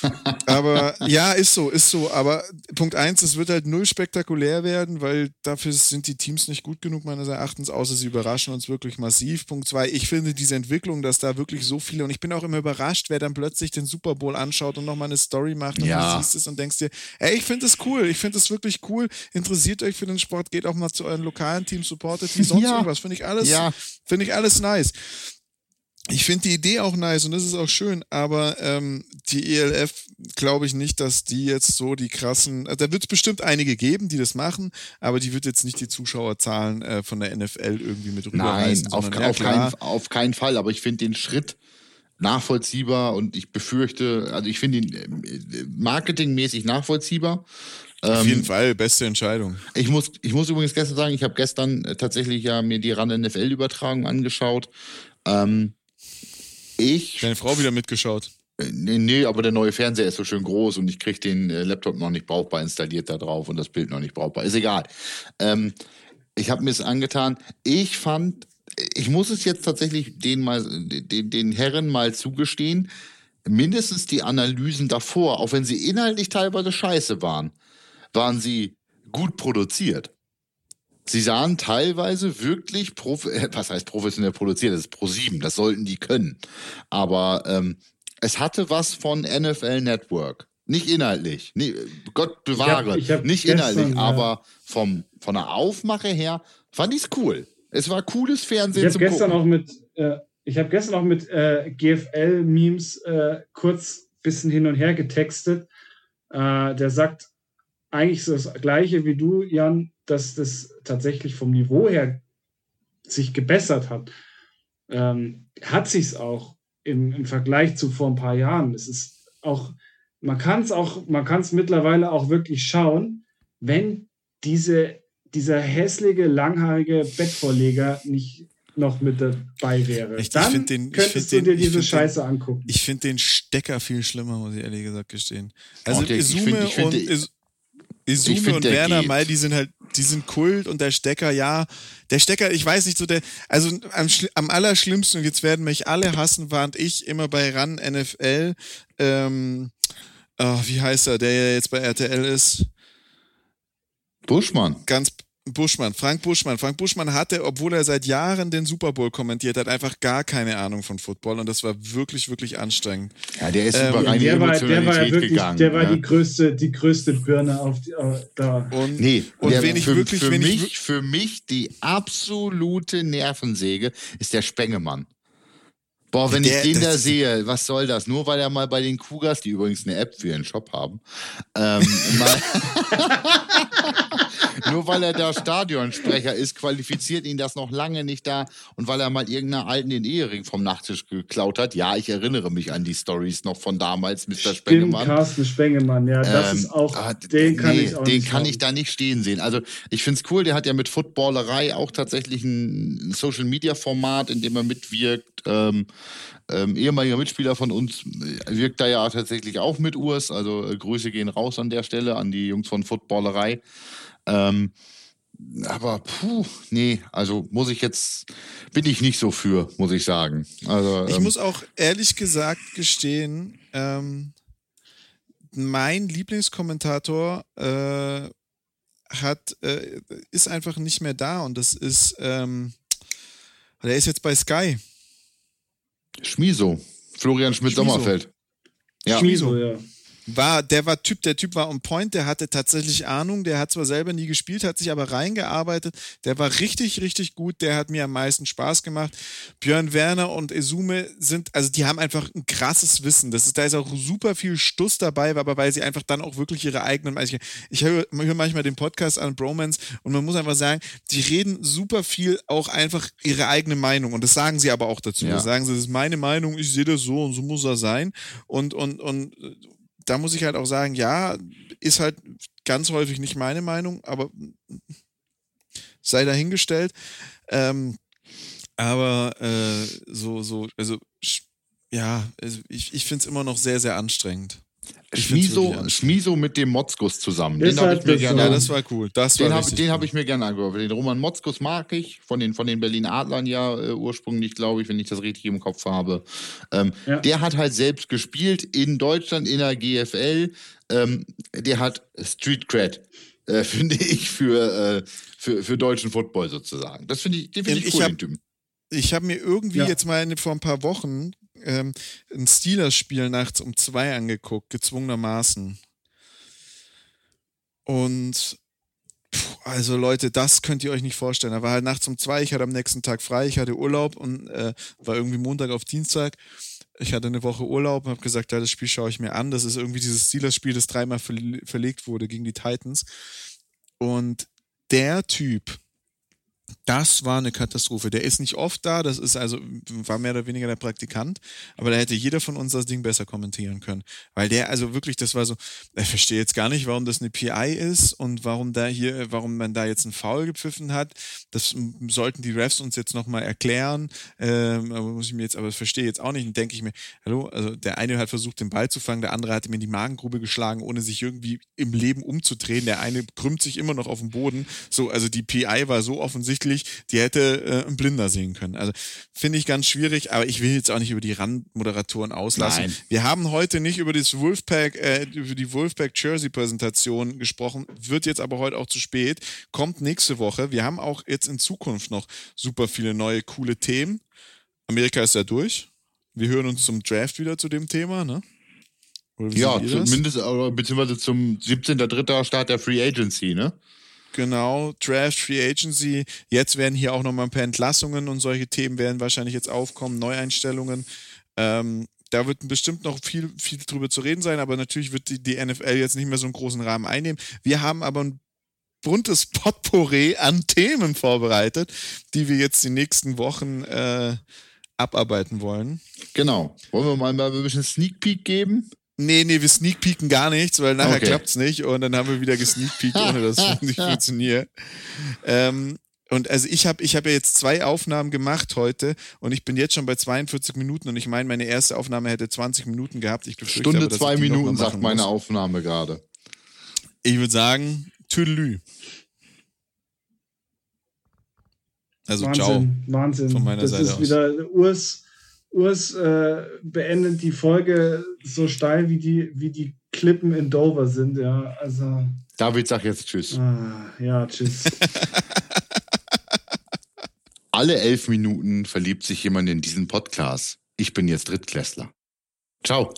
[laughs] aber ja, ist so, ist so. Aber Punkt eins, es wird halt null spektakulär werden, weil dafür sind die Teams nicht gut genug, meines Erachtens, außer sie überraschen uns wirklich massiv. Punkt zwei, ich finde diese Entwicklung, dass da wirklich so viele, und ich bin auch immer überrascht, wer dann plötzlich den Super Bowl anschaut und nochmal eine Story macht und ja siehst es und denkst dir, ey, ich finde es cool, ich finde es wirklich cool, interessiert euch für den Sport, geht auch mal zu euren lokalen Teams, supportet wie sonst ja. irgendwas, finde ich alles, ja. finde ich alles nice. Ich finde die Idee auch nice und das ist auch schön, aber ähm, die ELF glaube ich nicht, dass die jetzt so die krassen, also da wird es bestimmt einige geben, die das machen, aber die wird jetzt nicht die Zuschauerzahlen äh, von der NFL irgendwie mit rüberreißen. Nein, auf, auf, kein, auf keinen Fall, aber ich finde den Schritt nachvollziehbar und ich befürchte, also ich finde ihn äh, marketingmäßig nachvollziehbar. Auf jeden ähm, Fall, beste Entscheidung. Ich muss, ich muss übrigens gestern sagen, ich habe gestern tatsächlich ja mir die RAN NFL-Übertragung angeschaut. Ähm, ich. Deine Frau wieder mitgeschaut. Äh, nee, nee, aber der neue Fernseher ist so schön groß und ich kriege den Laptop noch nicht brauchbar installiert da drauf und das Bild noch nicht brauchbar. Ist egal. Ähm, ich habe mir es angetan. Ich fand ich muss es jetzt tatsächlich den, mal, den, den Herren mal zugestehen, mindestens die Analysen davor, auch wenn sie inhaltlich teilweise scheiße waren, waren sie gut produziert. Sie sahen teilweise wirklich, prof äh, was heißt professionell produziert, das ist Pro 7, das sollten die können. Aber ähm, es hatte was von NFL Network. Nicht inhaltlich, nie, Gott bewahre, ich hab, ich hab nicht gestern, inhaltlich, ja. aber vom, von der Aufmache her fand ich es cool. Es war cooles Fernsehen ich zum gestern Gucken. Auch mit, äh, ich habe gestern auch mit äh, GFL-Memes äh, kurz bisschen hin und her getextet. Äh, der sagt eigentlich so das Gleiche wie du, Jan, dass das tatsächlich vom Niveau her sich gebessert hat. Ähm, hat sich es auch im, im Vergleich zu vor ein paar Jahren. Es ist auch, man kann es auch, man kann es mittlerweile auch wirklich schauen, wenn diese dieser hässliche, langhaarige Bettvorleger nicht noch mit dabei wäre. Ich, Dann ich den, könntest du dir diese Scheiße den, angucken. Ich finde den Stecker viel schlimmer, muss ich ehrlich gesagt gestehen. Also okay, Isume ich find, ich find, und, Isume find, und Werner geht. Mai, die sind halt, die sind Kult und der Stecker, ja, der Stecker, ich weiß nicht so, der, also am, am allerschlimmsten, und jetzt werden mich alle hassen, warnt ich immer bei RAN NFL, ähm, oh, wie heißt er, der ja jetzt bei RTL ist? Buschmann. Ganz Buschmann, Frank Buschmann. Frank Buschmann hatte, obwohl er seit Jahren den Super Bowl kommentiert hat, einfach gar keine Ahnung von Football und das war wirklich, wirklich anstrengend. Ja, der ist ähm, über reine der war, der war ja wirklich, gegangen. Der war ja. die größte, die größte Birne auf die, uh, da. Und, nee, und der, wenn ich für, wirklich, für wenn mich, ich, für mich die absolute Nervensäge ist der Spengemann. Boah, wenn der, ich den da sehe, was soll das? Nur weil er mal bei den Cougars, die übrigens eine App für ihren Shop haben, ähm, [laughs] mal [laughs] nur weil er da Stadionsprecher ist, qualifiziert ihn das noch lange nicht da. Und weil er mal irgendeiner Alten den Ehering vom Nachttisch geklaut hat. Ja, ich erinnere mich an die Stories noch von damals, Mr. Stimmt, Spengemann. Carsten Spengemann, ja, das ähm, ist auch, ah, den kann nee, ich auch Den kann ich da nicht stehen sehen. Also ich finde es cool, der hat ja mit Footballerei auch tatsächlich ein Social-Media-Format, in dem er mitwirkt. Ähm, ähm, ehemaliger Mitspieler von uns äh, wirkt da ja tatsächlich auch mit Urs. Also äh, Grüße gehen raus an der Stelle an die Jungs von Footballerei. Ähm, aber puh, nee, also muss ich jetzt, bin ich nicht so für, muss ich sagen. Also, ich ähm, muss auch ehrlich gesagt gestehen, ähm, mein Lieblingskommentator äh, hat, äh, ist einfach nicht mehr da und das ist, ähm, der ist jetzt bei Sky. Schmiso. Florian Schmidt-Sommerfeld. Ja. Schmiso, ja war, der war Typ, der Typ war on point, der hatte tatsächlich Ahnung, der hat zwar selber nie gespielt, hat sich aber reingearbeitet, der war richtig, richtig gut, der hat mir am meisten Spaß gemacht. Björn Werner und Esume sind, also die haben einfach ein krasses Wissen. Das ist, da ist auch super viel Stuss dabei, aber weil sie einfach dann auch wirklich ihre eigenen, also ich, ich höre hör manchmal den Podcast an Bromance und man muss einfach sagen, die reden super viel auch einfach ihre eigene Meinung und das sagen sie aber auch dazu. Ja. Das sagen sie, das ist meine Meinung, ich sehe das so und so muss er sein und, und, und da muss ich halt auch sagen, ja, ist halt ganz häufig nicht meine Meinung, aber sei dahingestellt. Ähm, aber äh, so, so, also ja, also ich, ich finde es immer noch sehr, sehr anstrengend. Schmiso, Schmiso mit dem Motzkus zusammen. Den habe ich mir gerne. Ja, das war cool. Das den habe cool. hab ich mir gerne angehört. Den Roman Motzkus mag ich, von den, von den Berlin Adlern ja äh, ursprünglich, glaube ich, wenn ich das richtig im Kopf habe. Ähm, ja. Der hat halt selbst gespielt in Deutschland in der GFL. Ähm, der hat Street Cred. Äh, [laughs] finde ich, für, äh, für, für deutschen Football sozusagen. Das finde ich, den finde ich, ich cool, hab, den Typen. Ich habe mir irgendwie ja. jetzt mal vor ein paar Wochen ähm, ein Steelers-Spiel nachts um zwei angeguckt, gezwungenermaßen. Und also Leute, das könnt ihr euch nicht vorstellen. Da war halt nachts um zwei, ich hatte am nächsten Tag frei, ich hatte Urlaub und äh, war irgendwie Montag auf Dienstag. Ich hatte eine Woche Urlaub und habe gesagt, ja, das Spiel schaue ich mir an. Das ist irgendwie dieses Steelers-Spiel, das dreimal verlegt wurde gegen die Titans. Und der Typ, das war eine Katastrophe. Der ist nicht oft da, das ist also, war mehr oder weniger der Praktikant, aber da hätte jeder von uns das Ding besser kommentieren können. Weil der, also wirklich, das war so, ich verstehe jetzt gar nicht, warum das eine PI ist und warum da hier, warum man da jetzt einen Foul gepfiffen hat. Das sollten die Refs uns jetzt nochmal erklären. Ähm, muss ich mir jetzt, aber das verstehe ich jetzt auch nicht. Und denke ich mir, hallo, also der eine hat versucht, den Ball zu fangen, der andere hat ihm in die Magengrube geschlagen, ohne sich irgendwie im Leben umzudrehen. Der eine krümmt sich immer noch auf dem Boden. So, also die PI war so offensichtlich wirklich, die hätte äh, ein Blinder sehen können. Also finde ich ganz schwierig, aber ich will jetzt auch nicht über die Randmoderatoren auslassen. Nein. Wir haben heute nicht über das Wolfpack, äh, über die Wolfpack Jersey Präsentation gesprochen, wird jetzt aber heute auch zu spät, kommt nächste Woche. Wir haben auch jetzt in Zukunft noch super viele neue coole Themen. Amerika ist ja durch. Wir hören uns zum Draft wieder zu dem Thema, ne? ja, zumindest, beziehungsweise zum 17.3. Start der Free Agency, ne? Genau, Draft, Free Agency. Jetzt werden hier auch nochmal ein paar Entlassungen und solche Themen werden wahrscheinlich jetzt aufkommen, Neueinstellungen. Ähm, da wird bestimmt noch viel, viel drüber zu reden sein, aber natürlich wird die, die NFL jetzt nicht mehr so einen großen Rahmen einnehmen. Wir haben aber ein buntes [laughs] Potpourri an Themen vorbereitet, die wir jetzt die nächsten Wochen äh, abarbeiten wollen. Genau. Wollen wir mal ein bisschen Sneak Peek geben? Nee, nee, wir sneak peeken gar nichts, weil nachher okay. klappt's nicht und dann haben wir wieder gesneak peekt, ohne dass es nicht [laughs] funktioniert. Ähm, und also ich habe ich hab ja jetzt zwei Aufnahmen gemacht heute und ich bin jetzt schon bei 42 Minuten und ich meine, meine erste Aufnahme hätte 20 Minuten gehabt. Ich Stunde, aber, zwei Minuten, sagt meine Aufnahme gerade. Ich würde sagen, Tüdelü. Also Wahnsinn, ciao. Wahnsinn. Von meiner das Seite ist aus. wieder Urs Urs äh, beendet die Folge so steil, wie die, wie die Klippen in Dover sind, ja. Also. David sag jetzt Tschüss. Ah, ja, Tschüss. [laughs] Alle elf Minuten verliebt sich jemand in diesen Podcast. Ich bin jetzt Drittklässler. Ciao.